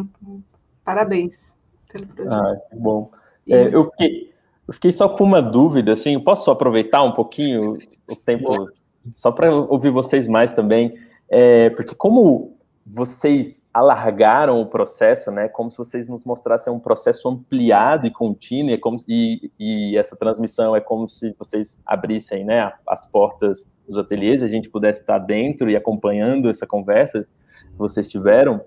Parabéns pelo projeto. Ah, que bom. É, eu, fiquei, eu fiquei só com uma dúvida, assim, posso aproveitar um pouquinho o tempo só para ouvir vocês mais também, é, porque como vocês alargaram o processo, né? Como se vocês nos mostrassem um processo ampliado e contínuo, e, como, e, e essa transmissão é como se vocês abrissem, né, as portas dos ateliês, a gente pudesse estar dentro e acompanhando essa conversa que vocês tiveram.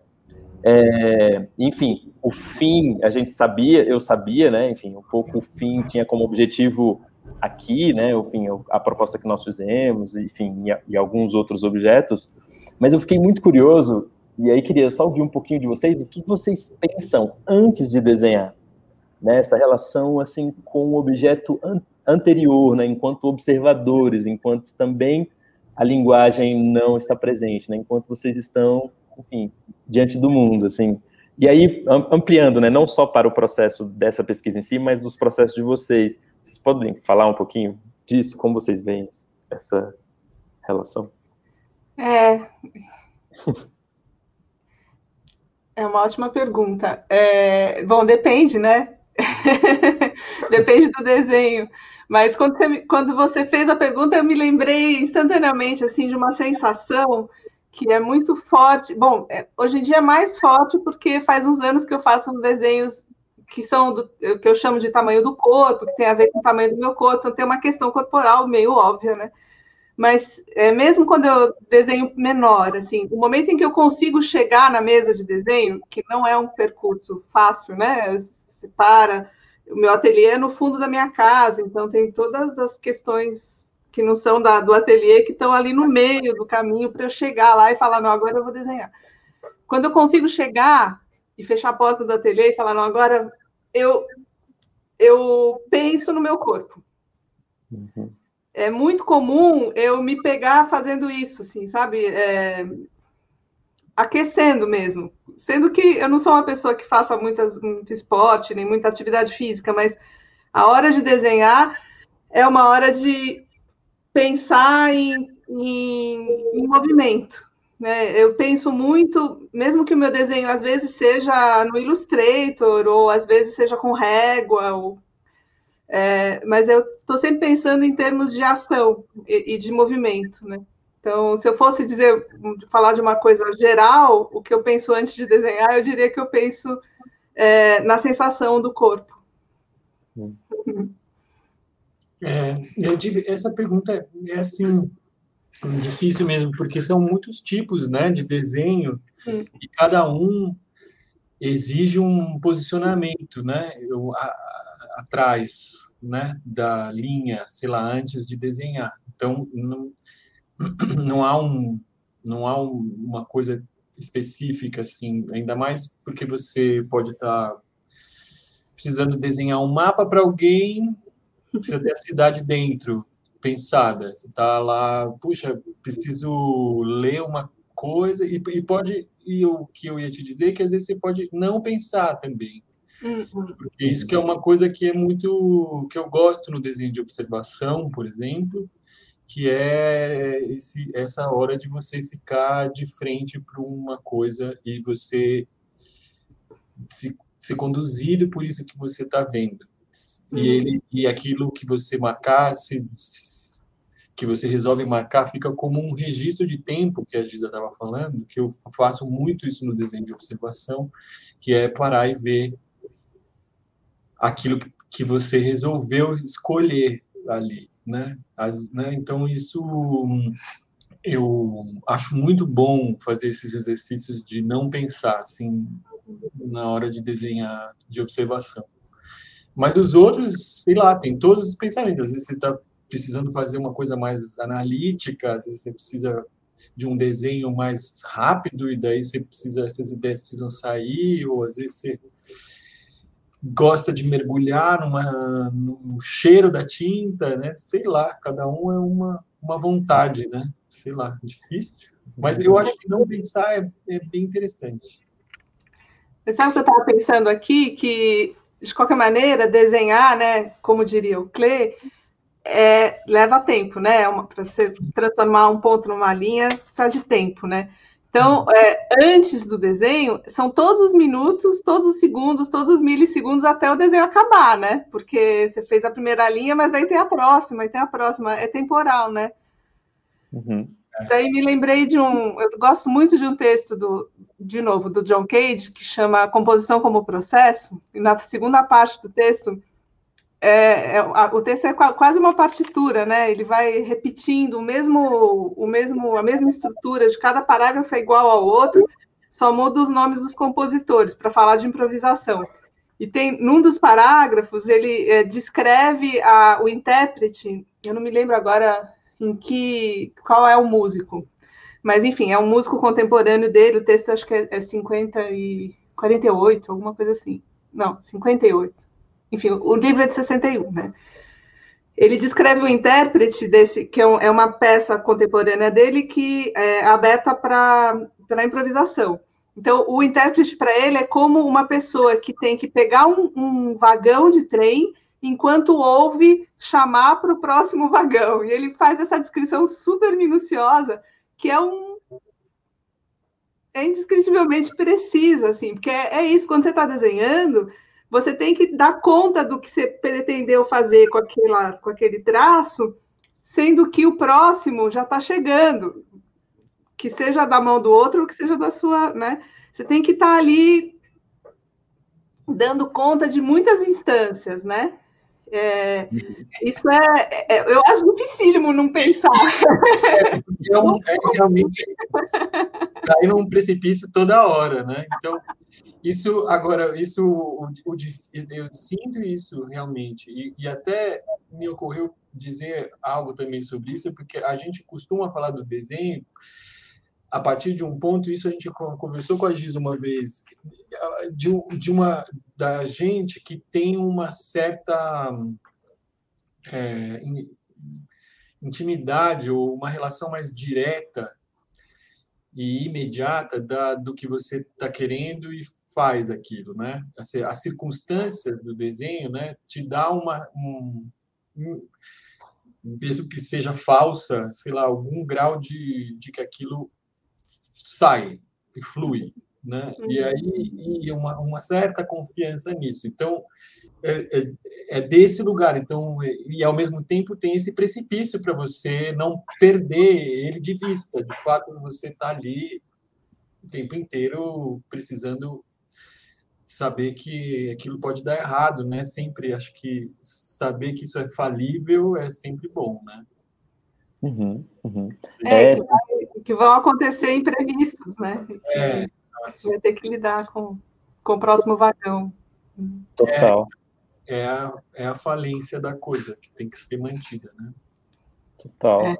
É, enfim, o fim, a gente sabia, eu sabia, né? Enfim, um pouco o fim tinha como objetivo aqui, né? Enfim, a proposta que nós fizemos, enfim, e, e alguns outros objetos. Mas eu fiquei muito curioso e aí queria só ouvir um pouquinho de vocês, o que vocês pensam antes de desenhar, né? Essa relação assim com o objeto an anterior, né? Enquanto observadores, enquanto também a linguagem não está presente, né? Enquanto vocês estão, enfim, diante do mundo, assim. E aí ampliando, né? Não só para o processo dessa pesquisa em si, mas dos processos de vocês. Vocês podem falar um pouquinho disso, como vocês veem essa relação? É. É uma ótima pergunta. É, bom, depende, né? depende do desenho. Mas quando você, quando você fez a pergunta, eu me lembrei instantaneamente assim de uma sensação que é muito forte. Bom, é, hoje em dia é mais forte porque faz uns anos que eu faço uns desenhos que são do, que eu chamo de tamanho do corpo, que tem a ver com o tamanho do meu corpo, então tem uma questão corporal meio óbvia, né? mas é, mesmo quando eu desenho menor, assim, o momento em que eu consigo chegar na mesa de desenho, que não é um percurso fácil, né? Se para, o meu ateliê é no fundo da minha casa, então tem todas as questões que não são da, do ateliê que estão ali no meio do caminho para eu chegar lá e falar, não, agora eu vou desenhar. Quando eu consigo chegar e fechar a porta do ateliê e falar, não, agora eu, eu penso no meu corpo. Uhum é muito comum eu me pegar fazendo isso, assim, sabe? É, aquecendo mesmo. Sendo que eu não sou uma pessoa que faça muitas, muito esporte, nem muita atividade física, mas a hora de desenhar é uma hora de pensar em, em, em movimento. Né? Eu penso muito, mesmo que o meu desenho às vezes seja no Illustrator, ou às vezes seja com régua, ou é, mas eu estou sempre pensando em termos de ação e, e, de movimento, né? Então, se eu fosse dizer, falar de uma coisa geral, o que eu penso antes de desenhar, eu diria que eu penso é, na sensação do corpo. É, essa pergunta é assim difícil mesmo, porque são muitos tipos, né, de desenho hum. e cada um exige um posicionamento, né? Eu, a, atrás né, da linha, sei lá, antes de desenhar. Então, não, não há, um, não há um, uma coisa específica, assim, ainda mais porque você pode estar tá precisando desenhar um mapa para alguém, precisa ter a cidade dentro, pensada. Você está lá, puxa, preciso ler uma coisa, e, e pode, e o que eu ia te dizer é que às vezes você pode não pensar também. Uhum. Porque isso que é uma coisa que é muito que eu gosto no desenho de observação, por exemplo, que é esse, essa hora de você ficar de frente para uma coisa e você se, ser conduzido por isso que você está vendo. E, uhum. ele, e aquilo que você marcar, se, que você resolve marcar, fica como um registro de tempo, que a Giza estava falando, que eu faço muito isso no desenho de observação, que é parar e ver aquilo que você resolveu escolher ali, né? As, né? Então, isso eu acho muito bom fazer esses exercícios de não pensar, assim, na hora de desenhar de observação. Mas os outros, sei lá, tem todos os pensamentos. Às vezes você está precisando fazer uma coisa mais analítica, às vezes você precisa de um desenho mais rápido e daí você precisa essas ideias precisam sair ou às vezes você gosta de mergulhar numa, no cheiro da tinta, né? Sei lá, cada um é uma, uma vontade, né? Sei lá, difícil. Mas eu acho que não pensar é, é bem interessante. Você sabe que eu estava pensando aqui? Que, de qualquer maneira, desenhar, né? Como diria o Clé, é, leva tempo, né? É Para você transformar um ponto numa linha, precisa de tempo, né? Então, é, antes do desenho, são todos os minutos, todos os segundos, todos os milissegundos até o desenho acabar, né? Porque você fez a primeira linha, mas aí tem a próxima, e tem a próxima. É temporal, né? Uhum. Daí me lembrei de um. Eu gosto muito de um texto, do, de novo, do John Cage, que chama Composição como Processo, e na segunda parte do texto é, é, o texto é quase uma partitura, né? Ele vai repetindo o mesmo, o mesmo, a mesma estrutura de cada parágrafo é igual ao outro, só muda os nomes dos compositores para falar de improvisação. E tem num dos parágrafos ele é, descreve a, o intérprete. Eu não me lembro agora em que qual é o músico, mas enfim é um músico contemporâneo dele. O texto acho que é, é 50 e 48, alguma coisa assim. Não, 58 enfim, o livro é de 61, né? Ele descreve o intérprete desse, que é, é uma peça contemporânea dele que é aberta para improvisação. Então, o intérprete para ele é como uma pessoa que tem que pegar um, um vagão de trem enquanto ouve chamar para o próximo vagão. E ele faz essa descrição super minuciosa, que é um é indescritivelmente precisa, assim, porque é, é isso, quando você está desenhando, você tem que dar conta do que você pretendeu fazer com, aquela, com aquele traço, sendo que o próximo já está chegando, que seja da mão do outro ou que seja da sua, né? Você tem que estar tá ali dando conta de muitas instâncias, né? É, isso é, é, eu acho dificílimo não pensar. É, é, um, é realmente cair num precipício toda hora, né? Então, isso, agora, isso, o, o, eu sinto isso realmente, e, e até me ocorreu dizer algo também sobre isso, porque a gente costuma falar do desenho a partir de um ponto, isso a gente conversou com a Giz uma vez, de, de uma da gente que tem uma certa é, intimidade ou uma relação mais direta e imediata da, do que você está querendo e faz aquilo, né? As, as, circunstâncias do desenho, né, te dá uma um, um, mesmo que seja falsa, sei lá, algum grau de, de que aquilo sai e flui, né? Uhum. E aí e uma, uma certa confiança nisso. Então é, é, é, desse lugar. Então e ao mesmo tempo tem esse precipício para você não perder ele de vista. De fato, você está ali o tempo inteiro precisando saber que aquilo pode dar errado, né? Sempre acho que saber que isso é falível é sempre bom, né? Uhum, uhum. É, é que, vão acontecer imprevistos, né? É, vai ter que lidar com, com o próximo vagão. Total. É, é, a, é a falência da coisa que tem que ser mantida, né? Total. É.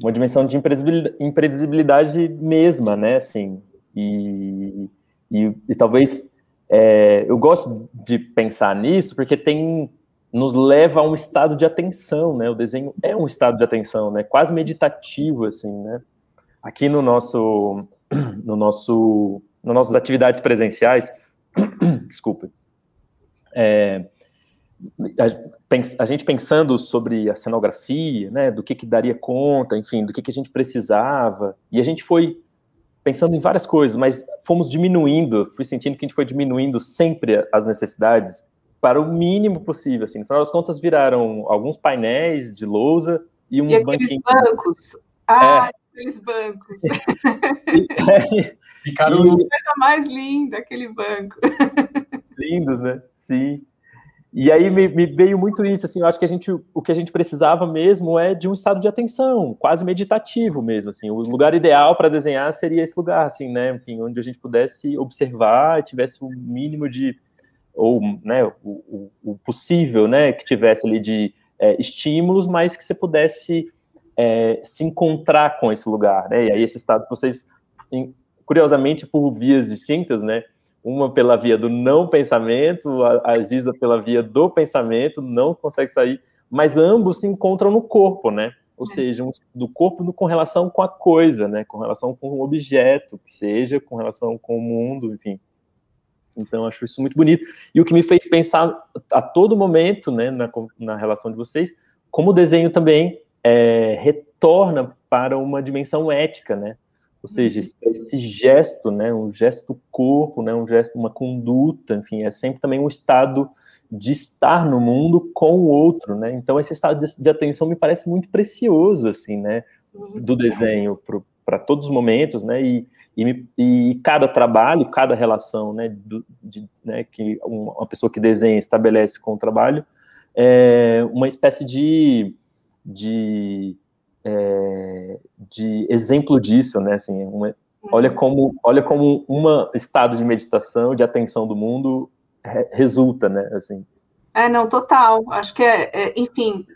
Uma dimensão de imprevisibilidade mesma, né? Assim, E, e, e talvez é, eu gosto de pensar nisso porque tem nos leva a um estado de atenção, né? O desenho é um estado de atenção, né? Quase meditativo, assim, né? Aqui no nosso, no nosso, nas nossas atividades presenciais, desculpa, é, a, gente pensando sobre a cenografia, né? Do que que daria conta, enfim, do que que a gente precisava, e a gente foi pensando em várias coisas, mas fomos diminuindo, fui sentindo que a gente foi diminuindo sempre as necessidades para o mínimo possível, assim. No final das contas, viraram alguns painéis de lousa e uns e banquinhos. bancos. Ah, é. Aqueles bancos. Ficaram... E... coisa mais linda, aquele banco. Lindos, né? Sim. E aí me, me, veio muito isso, assim, eu acho que a gente, o que a gente precisava mesmo é de um estado de atenção, quase meditativo mesmo, assim, o lugar ideal para desenhar seria esse lugar, assim, né, enfim, onde a gente pudesse observar, tivesse um mínimo de, ou, né, o, o possível, né, que tivesse ali de é, estímulos, mas que você pudesse é, se encontrar com esse lugar, né, e aí esse estado, vocês, curiosamente, por vias distintas, né, uma pela via do não pensamento, a, a Giza pela via do pensamento, não consegue sair, mas ambos se encontram no corpo, né? Ou é. seja, um, do corpo com relação com a coisa, né? Com relação com o objeto, que seja, com relação com o mundo, enfim. Então, acho isso muito bonito. E o que me fez pensar a todo momento, né, na, na relação de vocês, como o desenho também é, retorna para uma dimensão ética, né? Ou seja, esse, esse, gesto, né, um gesto do corpo, né, um gesto, uma conduta, enfim, é sempre também um estado de estar no mundo com o outro, né? Então esse estado de, de atenção me parece muito precioso, assim, né, do desenho para todos os momentos, né? E, e, e, cada trabalho, cada relação, né, do, de, né, que uma pessoa que desenha estabelece com o trabalho, é uma espécie de, de é, de exemplo disso, né? Assim, uma, olha uhum. como olha como um estado de meditação, de atenção do mundo re, resulta, né? Assim. É, não, total. Acho que é, é enfim.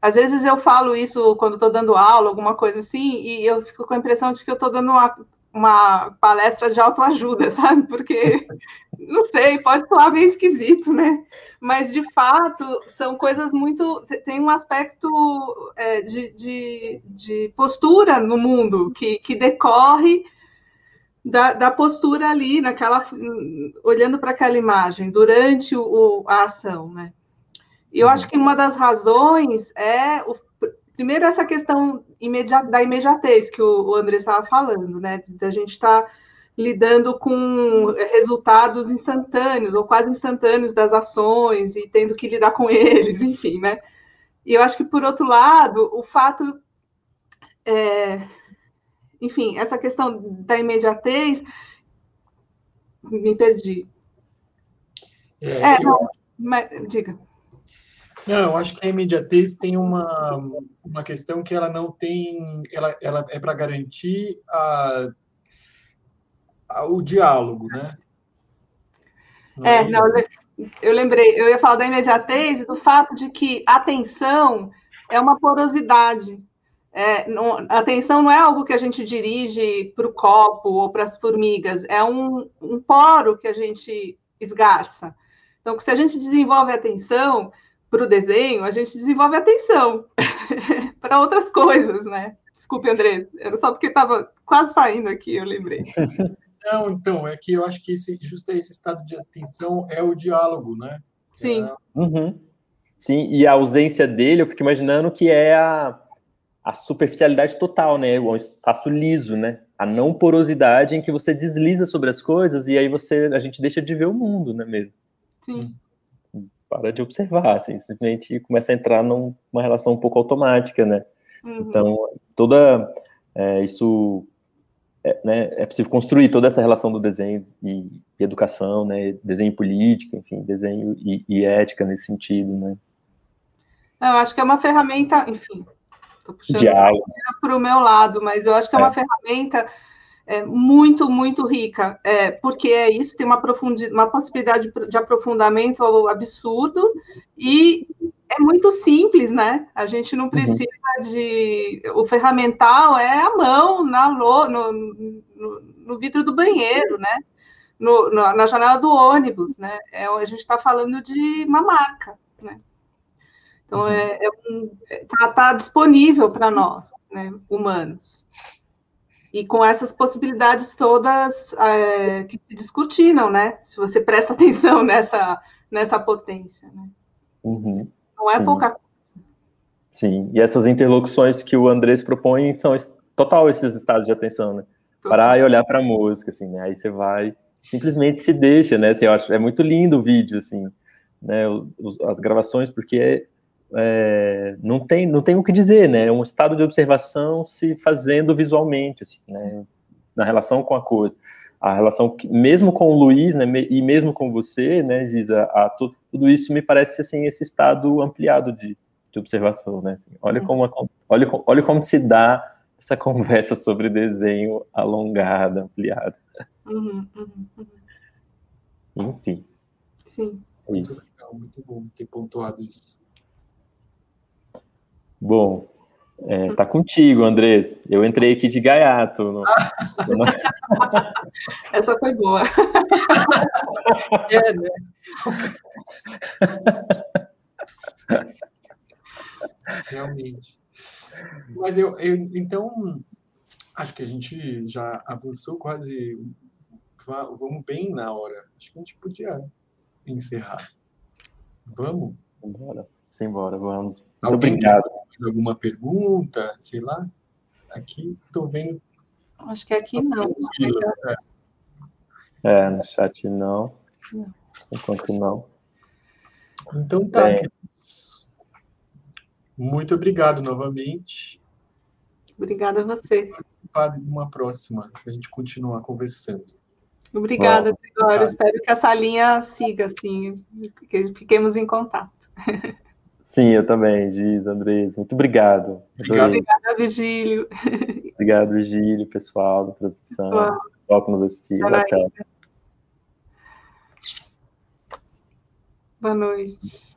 Às vezes eu falo isso quando estou dando aula, alguma coisa assim, e eu fico com a impressão de que eu estou dando uma, uma palestra de autoajuda, sabe? Porque, não sei, pode soar meio esquisito, né? Mas, de fato, são coisas muito. Tem um aspecto é, de, de, de, postura no mundo que, que decorre da, da postura ali, naquela, olhando para aquela imagem, durante o, a ação, né? E eu acho uhum. que uma das razões é o Primeiro, essa questão da imediatez que o André estava falando, né? Da gente estar tá lidando com resultados instantâneos ou quase instantâneos das ações e tendo que lidar com eles, enfim, né? E eu acho que, por outro lado, o fato. É, enfim, essa questão da imediatez. Me perdi. É, é eu... não, mas, diga. Não, eu acho que a imediatez tem uma, uma questão que ela não tem, ela, ela é para garantir a, a, o diálogo, né? Não é, é não, eu lembrei, eu ia falar da imediatez e do fato de que a atenção é uma porosidade. É, não, a atenção não é algo que a gente dirige para o copo ou para as formigas, é um, um poro que a gente esgarça. Então, se a gente desenvolve a atenção, para o desenho, a gente desenvolve atenção para outras coisas, né? Desculpe, André, era só porque estava quase saindo aqui, eu lembrei. Não, então, é que eu acho que esse, justo esse estado de atenção é o diálogo, né? Sim. É... Uhum. Sim, e a ausência dele, eu fico imaginando que é a, a superficialidade total, né? O espaço liso, né? A não porosidade em que você desliza sobre as coisas e aí você a gente deixa de ver o mundo, né mesmo? Sim para de observar, assim, simplesmente começa a entrar numa relação um pouco automática, né? Uhum. Então, toda é, isso é, né, é possível construir toda essa relação do desenho e, e educação, né? Desenho político, enfim, desenho e, e ética nesse sentido, né? Eu acho que é uma ferramenta, enfim, estou puxando para o meu lado, mas eu acho que é, é. uma ferramenta é, muito, muito rica, é, porque é isso, tem uma, profundi uma possibilidade de aprofundamento absurdo e é muito simples, né? A gente não uhum. precisa uhum. de. O ferramental é a mão na lo... no, no, no vidro do banheiro, né? No, na janela do ônibus, né? É, a gente está falando de uma marca, né? Então, uhum. é, é um, tá, tá disponível para nós, né, humanos e com essas possibilidades todas é, que se descortinam, né? Se você presta atenção nessa, nessa potência, né? Uhum. Não é Sim. pouca coisa. Sim, e essas interlocuções que o Andrés propõe são total esses estados de atenção, né? Parar e olhar para a música, assim, né? Aí você vai, simplesmente se deixa, né? Assim, eu acho, é muito lindo o vídeo, assim, né? Os, as gravações, porque é, não, tem, não tem o que dizer, né? É um estado de observação se fazendo visualmente, assim, né? Na relação com a coisa. A relação, que, mesmo com o Luiz, né? E mesmo com você, né, Giza, a, a, tudo isso me parece, assim, esse estado ampliado de, de observação, né? Assim, olha, como, olha, olha como se dá essa conversa sobre desenho alongada, ampliada. Uhum, uhum, uhum. Enfim. Sim. Muito legal, muito bom ter pontuado isso. Bom, é, tá contigo, Andrés. Eu entrei aqui de gaiato. No... Essa foi boa. É, né? Realmente. Mas eu, eu, então, acho que a gente já avançou quase. Vamos bem na hora. Acho que a gente podia encerrar. Vamos? Embora. Simbora, vamos. Muito Alguém obrigado. Alguma pergunta? Sei lá. Aqui estou vendo. Acho que aqui não. É. é, no chat não. não. Enquanto não. Então tá. Muito obrigado novamente. Obrigada a você. Para uma próxima, para a gente continuar conversando. Obrigada, Gregório. Espero que essa linha siga, assim, que fiquemos em contato. Sim, eu também, Giz, Andrés. Muito obrigado. Obrigado. Obrigada, Virgílio. Obrigado, Virgílio, pessoal da transmissão, pessoal, pessoal que nos assistiu. Boa noite.